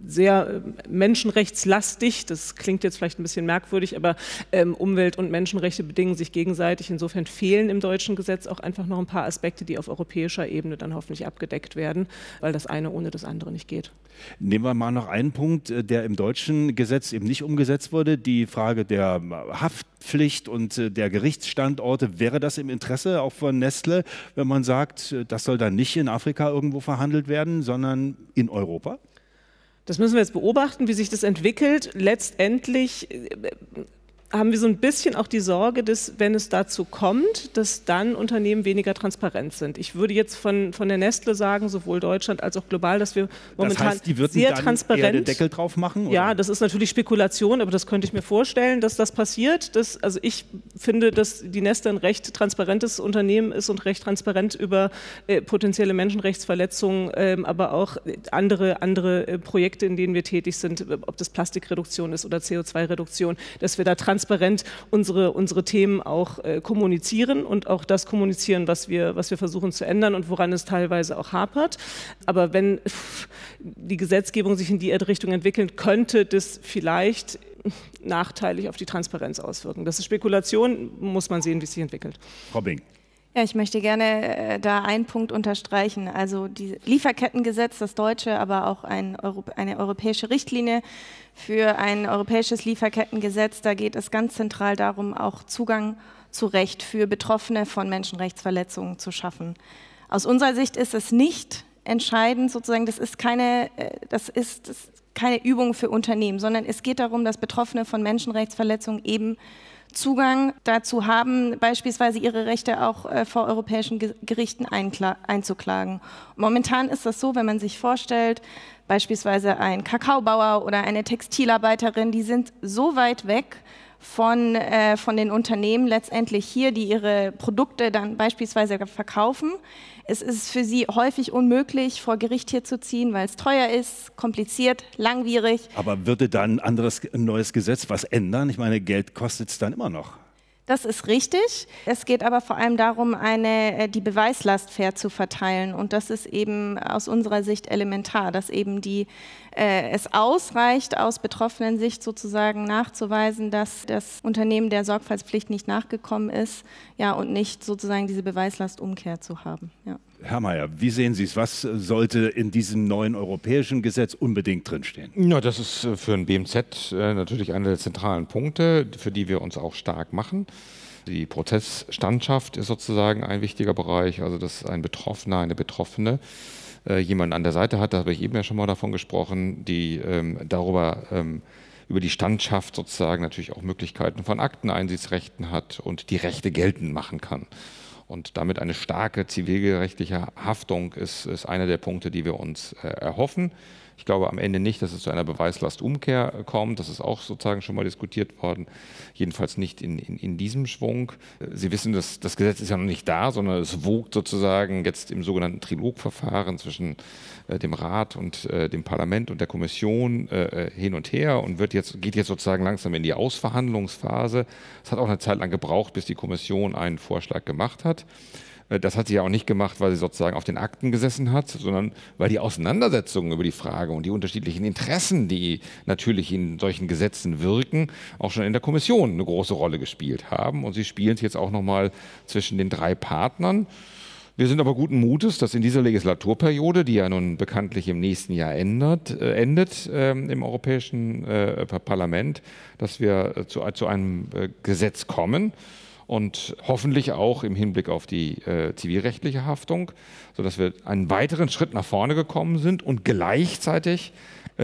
sehr äh, menschenrechtslastig, das klingt jetzt vielleicht ein bisschen merkwürdig, aber ähm, Umwelt- und Menschenrechte bedingen sich gegenseitig. Insofern fehlen im deutschen Gesetz auch einfach noch ein paar Aspekte, die auf europäischer Ebene dann hoffentlich abgedeckt werden, weil das eine ohne das andere nicht geht. Nehmen wir mal noch einen Punkt, äh, der im deutschen Gesetz eben nicht umgesetzt wurde, die Frage der Haftpflicht und äh, der Gerichtsstandorte. Wäre das im Interesse auch von Nestle, wenn man sagt, äh, das soll dann nicht in Afrika irgendwo verhandelt werden, sondern in Europa? Das müssen wir jetzt beobachten, wie sich das entwickelt. Letztendlich haben wir so ein bisschen auch die Sorge, dass wenn es dazu kommt, dass dann Unternehmen weniger transparent sind. Ich würde jetzt von, von der Nestle sagen, sowohl Deutschland als auch global, dass wir momentan das heißt, die sehr dann transparent. Eher den Deckel drauf machen? Oder? Ja, das ist natürlich Spekulation, aber das könnte ich mir vorstellen, dass das passiert. Dass, also ich finde, dass die Nestle ein recht transparentes Unternehmen ist und recht transparent über äh, potenzielle Menschenrechtsverletzungen, äh, aber auch andere, andere äh, Projekte, in denen wir tätig sind, ob das Plastikreduktion ist oder CO2-Reduktion, dass wir da transparent transparent unsere, unsere Themen auch äh, kommunizieren und auch das kommunizieren, was wir, was wir versuchen zu ändern und woran es teilweise auch hapert. Aber wenn die Gesetzgebung sich in die Richtung entwickeln könnte, das vielleicht nachteilig auf die Transparenz auswirken. Das ist Spekulation, muss man sehen, wie es sich entwickelt. Frau Bing. Ja, ich möchte gerne äh, da einen Punkt unterstreichen. Also die Lieferkettengesetz, das deutsche, aber auch ein Euro eine europäische Richtlinie für ein europäisches Lieferkettengesetz. Da geht es ganz zentral darum, auch Zugang zu Recht für Betroffene von Menschenrechtsverletzungen zu schaffen. Aus unserer Sicht ist es nicht entscheidend, sozusagen, das ist keine, äh, das ist, das ist keine Übung für Unternehmen, sondern es geht darum, dass Betroffene von Menschenrechtsverletzungen eben Zugang dazu haben, beispielsweise ihre Rechte auch äh, vor europäischen Gerichten einzuklagen. Momentan ist das so, wenn man sich vorstellt, beispielsweise ein Kakaobauer oder eine Textilarbeiterin, die sind so weit weg von, äh, von den Unternehmen letztendlich hier, die ihre Produkte dann beispielsweise verkaufen. Es ist für sie häufig unmöglich, vor Gericht hier zu ziehen, weil es teuer ist, kompliziert, langwierig. Aber würde dann ein anderes, ein neues Gesetz was ändern? Ich meine, Geld kostet es dann immer noch. Das ist richtig. Es geht aber vor allem darum, eine, äh, die Beweislast fair zu verteilen. Und das ist eben aus unserer Sicht elementar, dass eben die, äh, es ausreicht, aus betroffenen Sicht sozusagen nachzuweisen, dass das Unternehmen der Sorgfaltspflicht nicht nachgekommen ist ja, und nicht sozusagen diese Beweislastumkehr zu haben. Ja. Herr Mayer, wie sehen Sie es? Was sollte in diesem neuen europäischen Gesetz unbedingt drinstehen? Ja, das ist äh, für ein BMZ äh, natürlich einer der zentralen Punkte, für die wir uns auch stark machen. Die Prozessstandschaft ist sozusagen ein wichtiger Bereich, also dass ein Betroffener, eine Betroffene äh, jemanden an der Seite hat, da habe ich eben ja schon mal davon gesprochen, die ähm, darüber ähm, über die Standschaft sozusagen natürlich auch Möglichkeiten von Akteneinsichtsrechten hat und die Rechte geltend machen kann. Und damit eine starke zivilgerechtliche Haftung ist, ist einer der Punkte, die wir uns äh, erhoffen. Ich glaube am Ende nicht, dass es zu einer Beweislastumkehr kommt. Das ist auch sozusagen schon mal diskutiert worden. Jedenfalls nicht in, in, in diesem Schwung. Sie wissen, dass das Gesetz ist ja noch nicht da, sondern es wogt sozusagen jetzt im sogenannten Trilogverfahren zwischen äh, dem Rat und äh, dem Parlament und der Kommission äh, äh, hin und her und wird jetzt, geht jetzt sozusagen langsam in die Ausverhandlungsphase. Es hat auch eine Zeit lang gebraucht, bis die Kommission einen Vorschlag gemacht hat. Äh, das hat sie ja auch nicht gemacht, weil sie sozusagen auf den Akten gesessen hat, sondern weil die Auseinandersetzungen über die Frage und die unterschiedlichen Interessen, die natürlich in solchen Gesetzen wirken, auch schon in der Kommission eine große Rolle gespielt haben. Und sie spielen es jetzt auch nochmal zwischen den drei Partnern. Wir sind aber guten Mutes, dass in dieser Legislaturperiode, die ja nun bekanntlich im nächsten Jahr ändert, äh, endet äh, im Europäischen äh, Parlament, dass wir äh, zu, zu einem äh, Gesetz kommen, und hoffentlich auch im Hinblick auf die äh, zivilrechtliche Haftung, sodass wir einen weiteren Schritt nach vorne gekommen sind und gleichzeitig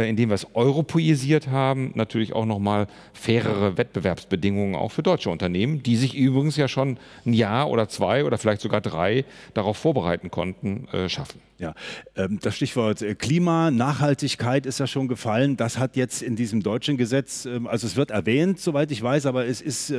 indem wir es europäisiert haben, natürlich auch nochmal fairere Wettbewerbsbedingungen auch für deutsche Unternehmen, die sich übrigens ja schon ein Jahr oder zwei oder vielleicht sogar drei darauf vorbereiten konnten, äh, schaffen. Ja, ähm, das Stichwort äh, Klima, Nachhaltigkeit ist ja schon gefallen. Das hat jetzt in diesem deutschen Gesetz, ähm, also es wird erwähnt, soweit ich weiß, aber es ist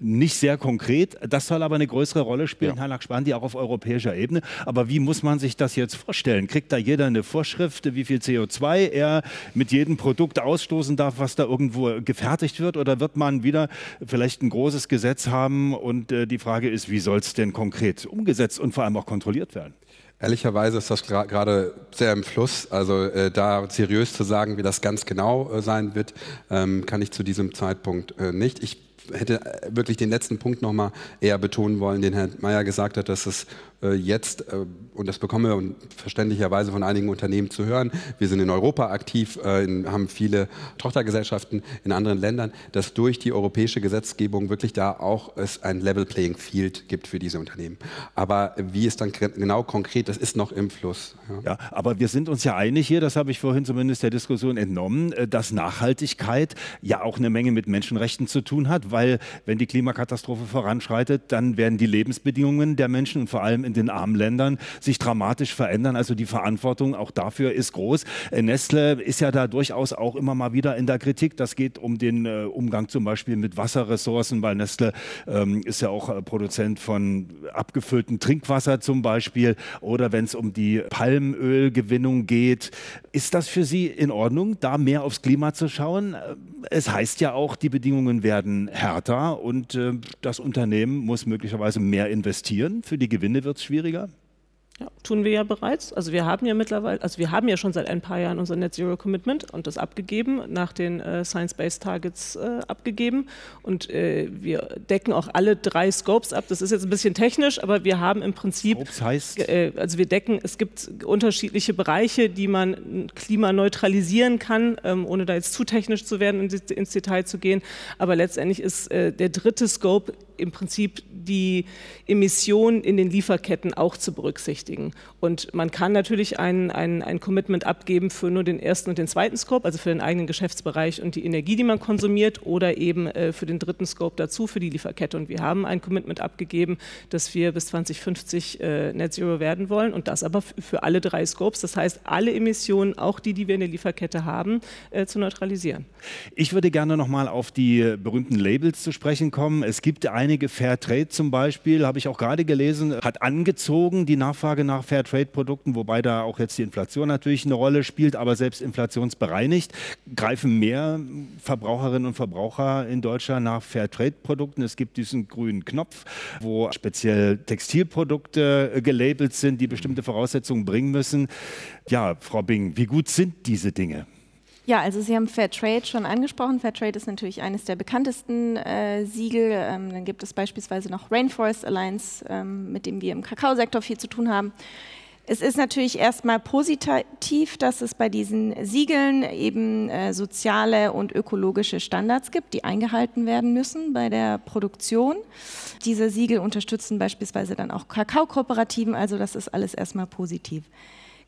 nicht sehr konkret. Das soll aber eine größere Rolle spielen, ja. Herr Lackspandi, auch auf europäischer Ebene. Aber wie muss man sich das jetzt vorstellen? Kriegt da jeder eine Vorschrift, wie viel CO2 er mit jedem Produkt ausstoßen darf, was da irgendwo gefertigt wird? Oder wird man wieder vielleicht ein großes Gesetz haben und äh, die Frage ist, wie soll es denn konkret umgesetzt und vor allem auch kontrolliert werden? Ehrlicherweise ist das gerade sehr im Fluss. Also äh, da seriös zu sagen, wie das ganz genau äh, sein wird, ähm, kann ich zu diesem Zeitpunkt äh, nicht. Ich hätte wirklich den letzten Punkt noch mal eher betonen wollen, den Herr Mayer gesagt hat, dass es äh, jetzt, äh, und das bekommen wir verständlicherweise von einigen Unternehmen zu hören, wir sind in Europa aktiv, äh, haben viele Tochtergesellschaften in anderen Ländern, dass durch die europäische Gesetzgebung wirklich da auch es ein Level Playing Field gibt für diese Unternehmen. Aber wie es dann genau konkret, das ist noch im Fluss. Ja. ja, aber wir sind uns ja einig hier, das habe ich vorhin zumindest der Diskussion entnommen, dass Nachhaltigkeit ja auch eine Menge mit Menschenrechten zu tun hat, weil wenn die Klimakatastrophe voranschreitet, dann werden die Lebensbedingungen der Menschen und vor allem in den armen Ländern sich dramatisch verändern. Also die Verantwortung auch dafür ist groß. Äh, Nestle ist ja da durchaus auch immer mal wieder in der Kritik. Das geht um den äh, Umgang zum Beispiel mit Wasserressourcen, weil Nestle ähm, ist ja auch äh, Produzent von abgefülltem Trinkwasser zum Beispiel. Oder wenn es um die Palmölgewinnung geht. Ist das für Sie in Ordnung, da mehr aufs Klima zu schauen? Es heißt ja auch, die Bedingungen werden härter und äh, das Unternehmen muss möglicherweise mehr investieren. Für die Gewinne wird schwieriger? Ja, tun wir ja bereits. Also wir haben ja mittlerweile, also wir haben ja schon seit ein paar Jahren unser Net Zero Commitment und das abgegeben, nach den äh, Science-Based Targets äh, abgegeben. Und äh, wir decken auch alle drei Scopes ab. Das ist jetzt ein bisschen technisch, aber wir haben im Prinzip, Scopes heißt? Äh, also wir decken, es gibt unterschiedliche Bereiche, die man klimaneutralisieren kann, ähm, ohne da jetzt zu technisch zu werden und ins Detail zu gehen. Aber letztendlich ist äh, der dritte Scope im Prinzip die Emissionen in den Lieferketten auch zu berücksichtigen. Und man kann natürlich ein, ein, ein Commitment abgeben für nur den ersten und den zweiten Scope, also für den eigenen Geschäftsbereich und die Energie, die man konsumiert, oder eben äh, für den dritten Scope dazu, für die Lieferkette. Und wir haben ein Commitment abgegeben, dass wir bis 2050 äh, Net Zero werden wollen und das aber für alle drei Scopes. Das heißt, alle Emissionen, auch die, die wir in der Lieferkette haben, äh, zu neutralisieren. Ich würde gerne noch mal auf die berühmten Labels zu sprechen kommen. Es gibt ein einige Fairtrade zum Beispiel, habe ich auch gerade gelesen, hat angezogen die Nachfrage nach Fairtrade-Produkten, wobei da auch jetzt die Inflation natürlich eine Rolle spielt, aber selbst inflationsbereinigt greifen mehr Verbraucherinnen und Verbraucher in Deutschland nach Fairtrade-Produkten. Es gibt diesen grünen Knopf, wo speziell Textilprodukte gelabelt sind, die bestimmte Voraussetzungen bringen müssen. Ja, Frau Bing, wie gut sind diese Dinge? Ja, also Sie haben Fairtrade schon angesprochen. Fairtrade ist natürlich eines der bekanntesten äh, Siegel. Ähm, dann gibt es beispielsweise noch Rainforest Alliance, ähm, mit dem wir im Kakaosektor viel zu tun haben. Es ist natürlich erstmal positiv, dass es bei diesen Siegeln eben äh, soziale und ökologische Standards gibt, die eingehalten werden müssen bei der Produktion. Diese Siegel unterstützen beispielsweise dann auch Kakaokooperativen, also das ist alles erstmal positiv.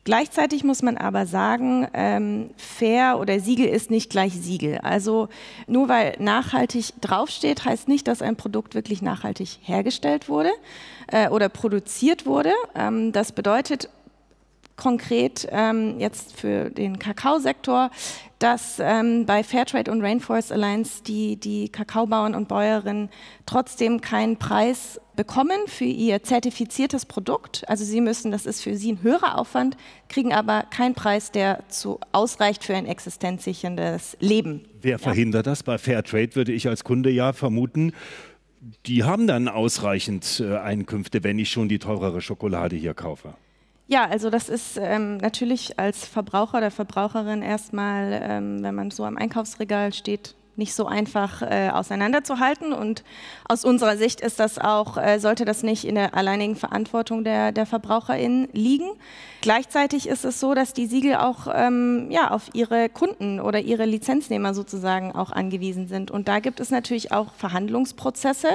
Gleichzeitig muss man aber sagen, ähm, fair oder Siegel ist nicht gleich Siegel. Also nur weil nachhaltig draufsteht, heißt nicht, dass ein Produkt wirklich nachhaltig hergestellt wurde äh, oder produziert wurde. Ähm, das bedeutet konkret ähm, jetzt für den Kakaosektor, dass ähm, bei Fairtrade und Rainforest Alliance die, die Kakaobauern und Bäuerinnen trotzdem keinen Preis bekommen für ihr zertifiziertes Produkt. Also sie müssen, das ist für sie ein höherer Aufwand, kriegen aber keinen Preis, der zu, ausreicht für ein existenzsicherndes Leben. Wer verhindert das? Bei Fairtrade würde ich als Kunde ja vermuten, die haben dann ausreichend äh, Einkünfte, wenn ich schon die teurere Schokolade hier kaufe. Ja, also das ist ähm, natürlich als Verbraucher oder Verbraucherin erstmal, ähm, wenn man so am Einkaufsregal steht, nicht so einfach äh, auseinanderzuhalten. Und aus unserer Sicht ist das auch, äh, sollte das nicht in der alleinigen Verantwortung der, der VerbraucherInnen liegen. Gleichzeitig ist es so, dass die Siegel auch ähm, ja, auf ihre Kunden oder ihre Lizenznehmer sozusagen auch angewiesen sind. Und da gibt es natürlich auch Verhandlungsprozesse.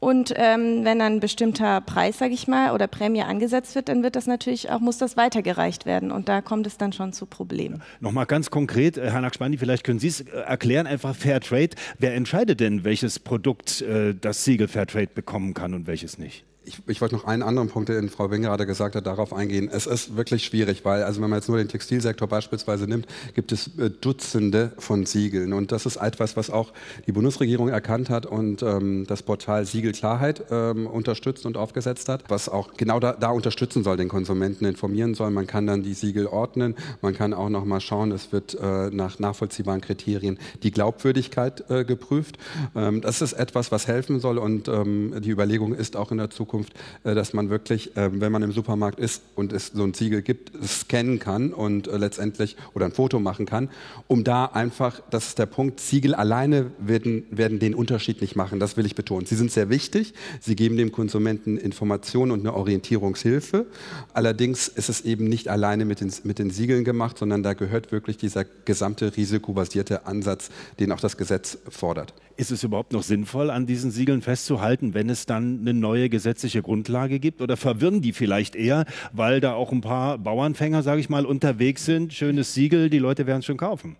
Und ähm, wenn dann ein bestimmter Preis, sage ich mal, oder Prämie angesetzt wird, dann wird das natürlich auch, muss das weitergereicht werden. Und da kommt es dann schon zu Problemen. Nochmal ganz konkret, äh, Herr Nakspani, vielleicht können Sie es äh, erklären, einfach Fair Trade. Wer entscheidet denn, welches Produkt äh, das Siegel Fair Trade bekommen kann und welches nicht? Ich, ich, wollte noch einen anderen Punkt, den Frau Bing gerade gesagt hat, darauf eingehen. Es ist wirklich schwierig, weil, also wenn man jetzt nur den Textilsektor beispielsweise nimmt, gibt es äh, Dutzende von Siegeln. Und das ist etwas, was auch die Bundesregierung erkannt hat und ähm, das Portal Siegelklarheit ähm, unterstützt und aufgesetzt hat, was auch genau da, da, unterstützen soll, den Konsumenten informieren soll. Man kann dann die Siegel ordnen, man kann auch noch mal schauen, es wird äh, nach nachvollziehbaren Kriterien die Glaubwürdigkeit äh, geprüft. Ähm, das ist etwas, was helfen soll und ähm, die Überlegung ist auch in der Zukunft, Zukunft, äh, dass man wirklich, ähm, wenn man im Supermarkt ist und es so ein Siegel gibt, scannen kann und äh, letztendlich oder ein Foto machen kann, um da einfach, das ist der Punkt, Siegel alleine werden, werden den Unterschied nicht machen, das will ich betonen. Sie sind sehr wichtig, sie geben dem Konsumenten Informationen und eine Orientierungshilfe. Allerdings ist es eben nicht alleine mit den, mit den Siegeln gemacht, sondern da gehört wirklich dieser gesamte risikobasierte Ansatz, den auch das Gesetz fordert. Ist es überhaupt noch sinnvoll, an diesen Siegeln festzuhalten, wenn es dann eine neue gesetzliche Grundlage gibt? Oder verwirren die vielleicht eher, weil da auch ein paar Bauernfänger, sage ich mal, unterwegs sind? Schönes Siegel, die Leute werden es schon kaufen.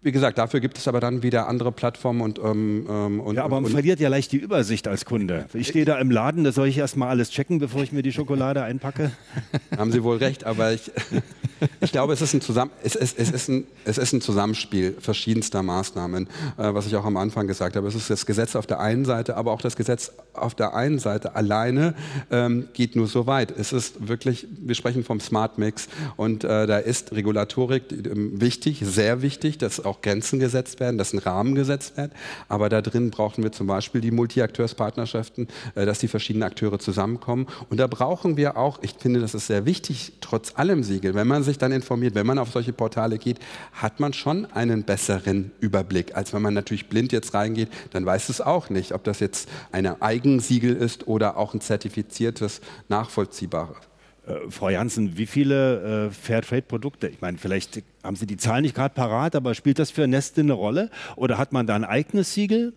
Wie gesagt, dafür gibt es aber dann wieder andere Plattformen und. Ähm, ähm und ja, aber man und, verliert ja leicht die Übersicht als Kunde. Ich stehe da im Laden, da soll ich erstmal alles checken, bevor ich mir die Schokolade einpacke. Haben Sie wohl recht, aber ich, ich glaube, es ist, ein Zusamm es, ist, es, ist ein, es ist ein Zusammenspiel verschiedenster Maßnahmen, äh, was ich auch am Anfang gesagt habe. Es ist das Gesetz auf der einen Seite, aber auch das Gesetz auf der einen Seite alleine ähm, geht nur so weit. Es ist wirklich, wir sprechen vom Smart Mix und äh, da ist Regulatorik äh, wichtig, sehr wichtig. Das auch Grenzen gesetzt werden, dass ein Rahmen gesetzt wird. Aber da drin brauchen wir zum Beispiel die Multi-Akteurspartnerschaften, äh, dass die verschiedenen Akteure zusammenkommen. Und da brauchen wir auch, ich finde, das ist sehr wichtig, trotz allem Siegel, wenn man sich dann informiert, wenn man auf solche Portale geht, hat man schon einen besseren Überblick, als wenn man natürlich blind jetzt reingeht, dann weiß es auch nicht, ob das jetzt ein Eigensiegel ist oder auch ein zertifiziertes, nachvollziehbares. Äh, Frau Janssen, wie viele äh, Fairtrade-Produkte, ich meine, vielleicht haben Sie die Zahl nicht gerade parat, aber spielt das für Neste eine Rolle? Oder hat man da ein eigenes Siegel?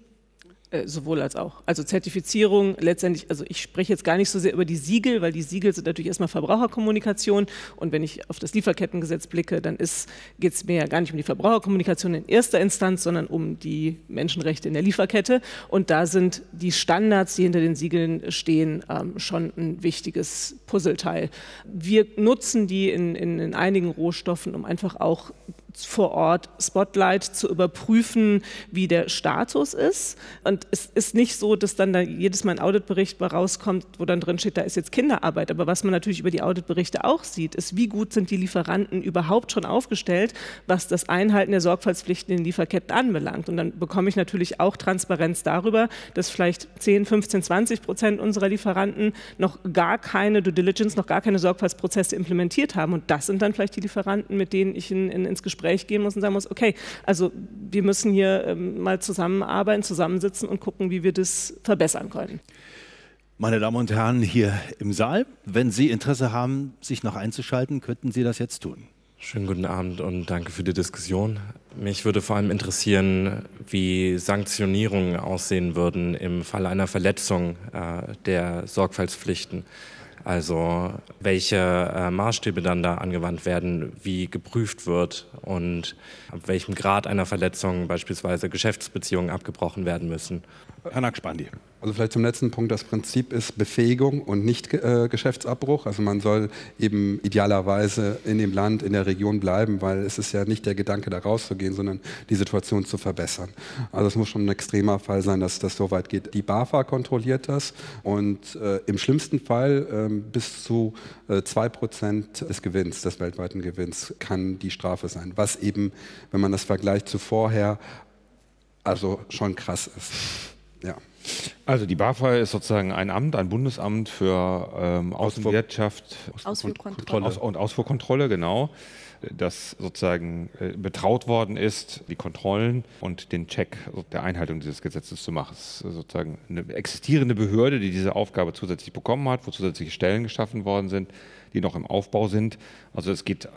Äh, sowohl als auch. Also Zertifizierung letztendlich, also ich spreche jetzt gar nicht so sehr über die Siegel, weil die Siegel sind natürlich erstmal Verbraucherkommunikation und wenn ich auf das Lieferkettengesetz blicke, dann geht es mir ja gar nicht um die Verbraucherkommunikation in erster Instanz, sondern um die Menschenrechte in der Lieferkette und da sind die Standards, die hinter den Siegeln stehen, ähm, schon ein wichtiges Puzzleteil. Wir nutzen die in, in, in einigen Rohstoffen, um einfach auch vor Ort Spotlight zu überprüfen, wie der Status ist. Und es ist nicht so, dass dann da jedes Mal ein Auditbericht rauskommt, wo dann drin steht, da ist jetzt Kinderarbeit. Aber was man natürlich über die Auditberichte auch sieht, ist, wie gut sind die Lieferanten überhaupt schon aufgestellt, was das Einhalten der Sorgfaltspflichten in den Lieferketten anbelangt. Und dann bekomme ich natürlich auch Transparenz darüber, dass vielleicht 10, 15, 20 Prozent unserer Lieferanten noch gar keine Due Diligence, noch gar keine Sorgfaltsprozesse implementiert haben. Und das sind dann vielleicht die Lieferanten, mit denen ich in, in, ins Gespräch Gespräch gehen muss und sagen muss, okay, also wir müssen hier ähm, mal zusammenarbeiten, zusammensitzen und gucken, wie wir das verbessern können. Meine Damen und Herren hier im Saal, wenn Sie Interesse haben, sich noch einzuschalten, könnten Sie das jetzt tun. Schönen guten Abend und danke für die Diskussion. Mich würde vor allem interessieren, wie Sanktionierungen aussehen würden im Fall einer Verletzung äh, der Sorgfaltspflichten. Also welche äh, Maßstäbe dann da angewandt werden, wie geprüft wird und ab welchem Grad einer Verletzung beispielsweise Geschäftsbeziehungen abgebrochen werden müssen. Herr Nackspandi. Also vielleicht zum letzten Punkt, das Prinzip ist Befähigung und nicht äh, Geschäftsabbruch. Also man soll eben idealerweise in dem Land, in der Region bleiben, weil es ist ja nicht der Gedanke, da rauszugehen, sondern die Situation zu verbessern. Also es muss schon ein extremer Fall sein, dass das so weit geht. Die BAFA kontrolliert das und äh, im schlimmsten Fall äh, bis zu äh, zwei Prozent des Gewinns, des weltweiten Gewinns, kann die Strafe sein. Was eben, wenn man das vergleicht zu vorher, also schon krass ist. Ja. Also die BAFA ist sozusagen ein Amt, ein Bundesamt für ähm, Außenwirtschaft Ausfuhrkontrolle. Aus und Ausfuhrkontrolle, genau, das sozusagen äh, betraut worden ist, die Kontrollen und den Check der Einhaltung dieses Gesetzes zu machen. Es ist sozusagen eine existierende Behörde, die diese Aufgabe zusätzlich bekommen hat, wo zusätzliche Stellen geschaffen worden sind, die noch im Aufbau sind. Also es geht äh,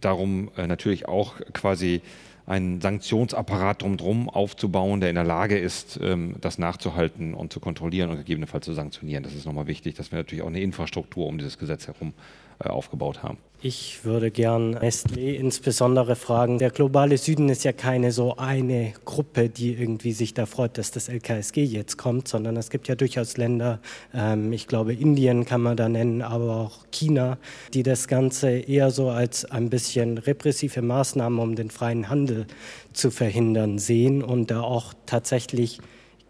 darum, äh, natürlich auch quasi einen Sanktionsapparat drumherum aufzubauen, der in der Lage ist, ähm, das nachzuhalten und zu kontrollieren und gegebenenfalls zu sanktionieren. Das ist nochmal wichtig, dass wir natürlich auch eine Infrastruktur um dieses Gesetz herum äh, aufgebaut haben. Ich würde gern Nestlé insbesondere fragen. Der globale Süden ist ja keine so eine Gruppe, die irgendwie sich da freut, dass das LKSG jetzt kommt, sondern es gibt ja durchaus Länder, ähm, ich glaube Indien kann man da nennen, aber auch China, die das Ganze eher so als ein bisschen repressive Maßnahmen, um den freien Handel zu verhindern, sehen und da auch tatsächlich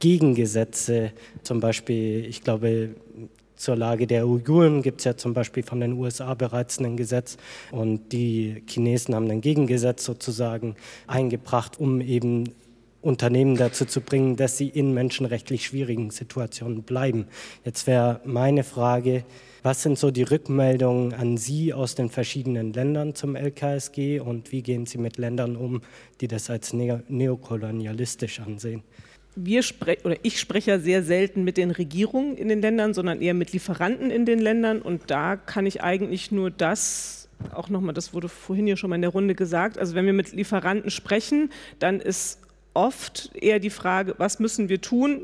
Gegengesetze, zum Beispiel, ich glaube, zur Lage der Uiguren gibt es ja zum Beispiel von den USA bereits ein Gesetz und die Chinesen haben ein Gegengesetz sozusagen eingebracht, um eben Unternehmen dazu zu bringen, dass sie in menschenrechtlich schwierigen Situationen bleiben. Jetzt wäre meine Frage, was sind so die Rückmeldungen an Sie aus den verschiedenen Ländern zum LKSG und wie gehen Sie mit Ländern um, die das als neokolonialistisch ansehen? Wir sprechen oder ich spreche ja sehr selten mit den Regierungen in den Ländern, sondern eher mit Lieferanten in den Ländern. Und da kann ich eigentlich nur das, auch nochmal, das wurde vorhin ja schon mal in der Runde gesagt, also wenn wir mit Lieferanten sprechen, dann ist oft eher die Frage, was müssen wir tun,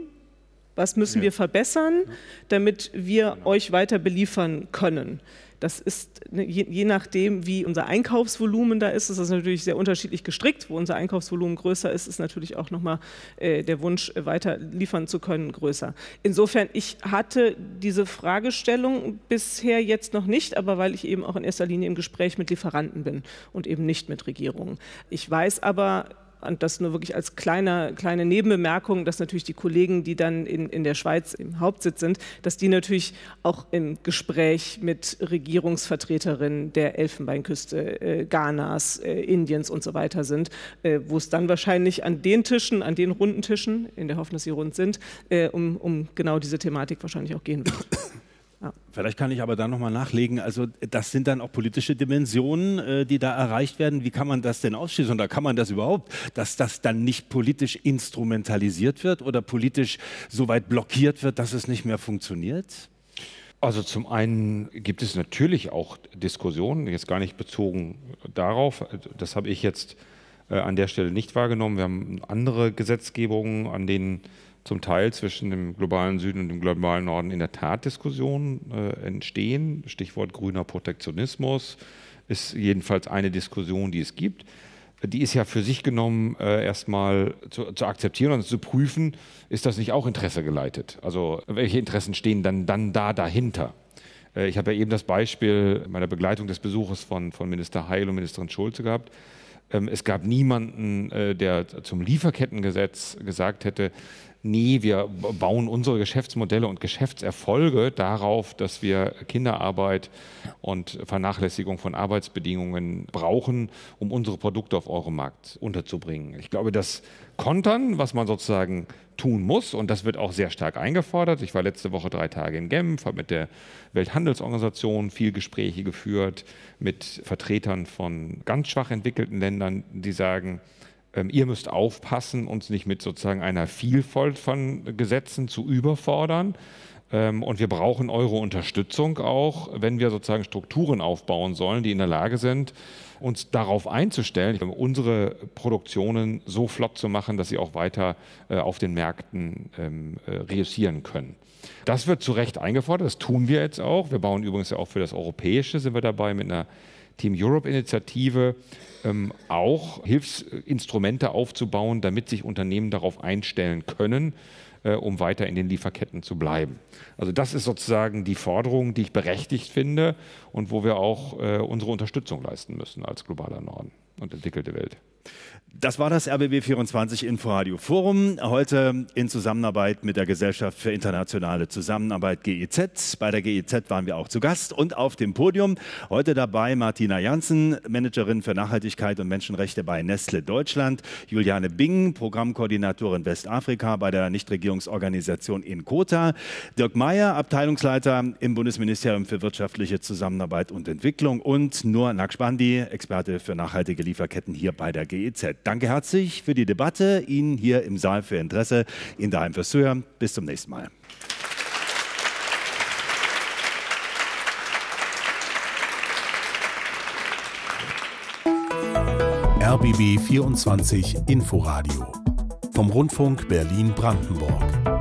was müssen ja. wir verbessern, damit wir genau. euch weiter beliefern können. Das ist ne, je, je, nachdem, wie unser Einkaufsvolumen da ist, ist das natürlich sehr unterschiedlich gestrickt. Wo unser Einkaufsvolumen größer ist, ist natürlich auch nochmal äh, der Wunsch, äh, weiter liefern zu können, größer. Insofern, ich hatte diese Fragestellung bisher jetzt noch nicht, aber weil ich eben auch in erster Linie im Gespräch mit Lieferanten bin und eben nicht mit Regierungen. Ich weiß aber, und das nur wirklich als kleine, kleine Nebenbemerkung, dass natürlich die Kollegen, die dann in, in der Schweiz im Hauptsitz sind, dass die natürlich auch im Gespräch mit Regierungsvertreterinnen der Elfenbeinküste, äh, Ghanas, äh, Indiens und so weiter sind, äh, wo es dann wahrscheinlich an den Tischen, an den runden Tischen, in der Hoffnung, dass sie rund sind, äh, um, um genau diese Thematik wahrscheinlich auch gehen wird. Ja. Vielleicht kann ich aber da nochmal nachlegen. Also das sind dann auch politische Dimensionen, äh, die da erreicht werden. Wie kann man das denn ausschließen? Oder kann man das überhaupt, dass das dann nicht politisch instrumentalisiert wird oder politisch so weit blockiert wird, dass es nicht mehr funktioniert? Also zum einen gibt es natürlich auch Diskussionen, jetzt gar nicht bezogen darauf. Das habe ich jetzt äh, an der Stelle nicht wahrgenommen. Wir haben andere Gesetzgebungen, an denen zum Teil zwischen dem globalen Süden und dem globalen Norden in der Tat Diskussionen äh, entstehen. Stichwort grüner Protektionismus ist jedenfalls eine Diskussion, die es gibt. Die ist ja für sich genommen äh, erstmal zu, zu, akzeptieren und zu prüfen, ist das nicht auch Interesse geleitet? Also welche Interessen stehen dann, dann da dahinter? Äh, ich habe ja eben das Beispiel meiner Begleitung des Besuches von, von Minister Heil und Ministerin Schulze gehabt Ähm, es gab niemanden, äh, der zum Lieferkettengesetz gesagt hätte, nee, wir bauen unsere Geschäftsmodelle und Geschäftserfolge darauf, dass wir Kinderarbeit und Vernachlässigung von Arbeitsbedingungen brauchen, um unsere Produkte auf eurem Markt unterzubringen. Ich glaube, das Kontern, was man sozusagen tun muss, und das wird auch sehr stark eingefordert. Ich war letzte Woche drei Tage in Genf, habe mit der Welthandelsorganisation viel Gespräche geführt, mit Vertretern von ganz schwach entwickelten Ländern, die sagen, ähm, ihr müsst aufpassen, uns nicht mit sozusagen einer Vielfalt von Gesetzen zu überfordern. Ähm, und wir brauchen eure Unterstützung auch, wenn wir sozusagen Strukturen aufbauen sollen, die in der Lage sind, uns darauf einzustellen, unsere Produktionen so flott zu machen, dass sie auch weiter äh, auf den Märkten ähm, äh, reüssieren können. Das wird zu Recht eingefordert, das tun wir jetzt auch. Wir bauen übrigens ja auch für das Europäische, sind wir dabei mit einer Team Europe-Initiative ähm, auch Hilfsinstrumente aufzubauen, damit sich Unternehmen darauf einstellen können, äh, um weiter in den Lieferketten zu bleiben. Also das ist sozusagen die Forderung, die ich berechtigt finde und wo wir auch äh, unsere Unterstützung leisten müssen als globaler Norden und entwickelte Welt. Das war das RBB24 Inforadio Forum. Heute in Zusammenarbeit mit der Gesellschaft für internationale Zusammenarbeit GEZ. Bei der GEZ waren wir auch zu Gast und auf dem Podium. Heute dabei Martina Janssen, Managerin für Nachhaltigkeit und Menschenrechte bei Nestle Deutschland. Juliane Bing, Programmkoordinatorin Westafrika bei der Nichtregierungsorganisation INCOTA. Dirk Meyer, Abteilungsleiter im Bundesministerium für wirtschaftliche Zusammenarbeit und Entwicklung. Und Nur Nakshbandi, Experte für nachhaltige Lieferketten hier bei der GEZ. Danke herzlich für die Debatte, Ihnen hier im Saal für Interesse, Ihnen daheim fürs Zuhören. Bis zum nächsten Mal. RBB 24 Inforadio vom Rundfunk Berlin-Brandenburg.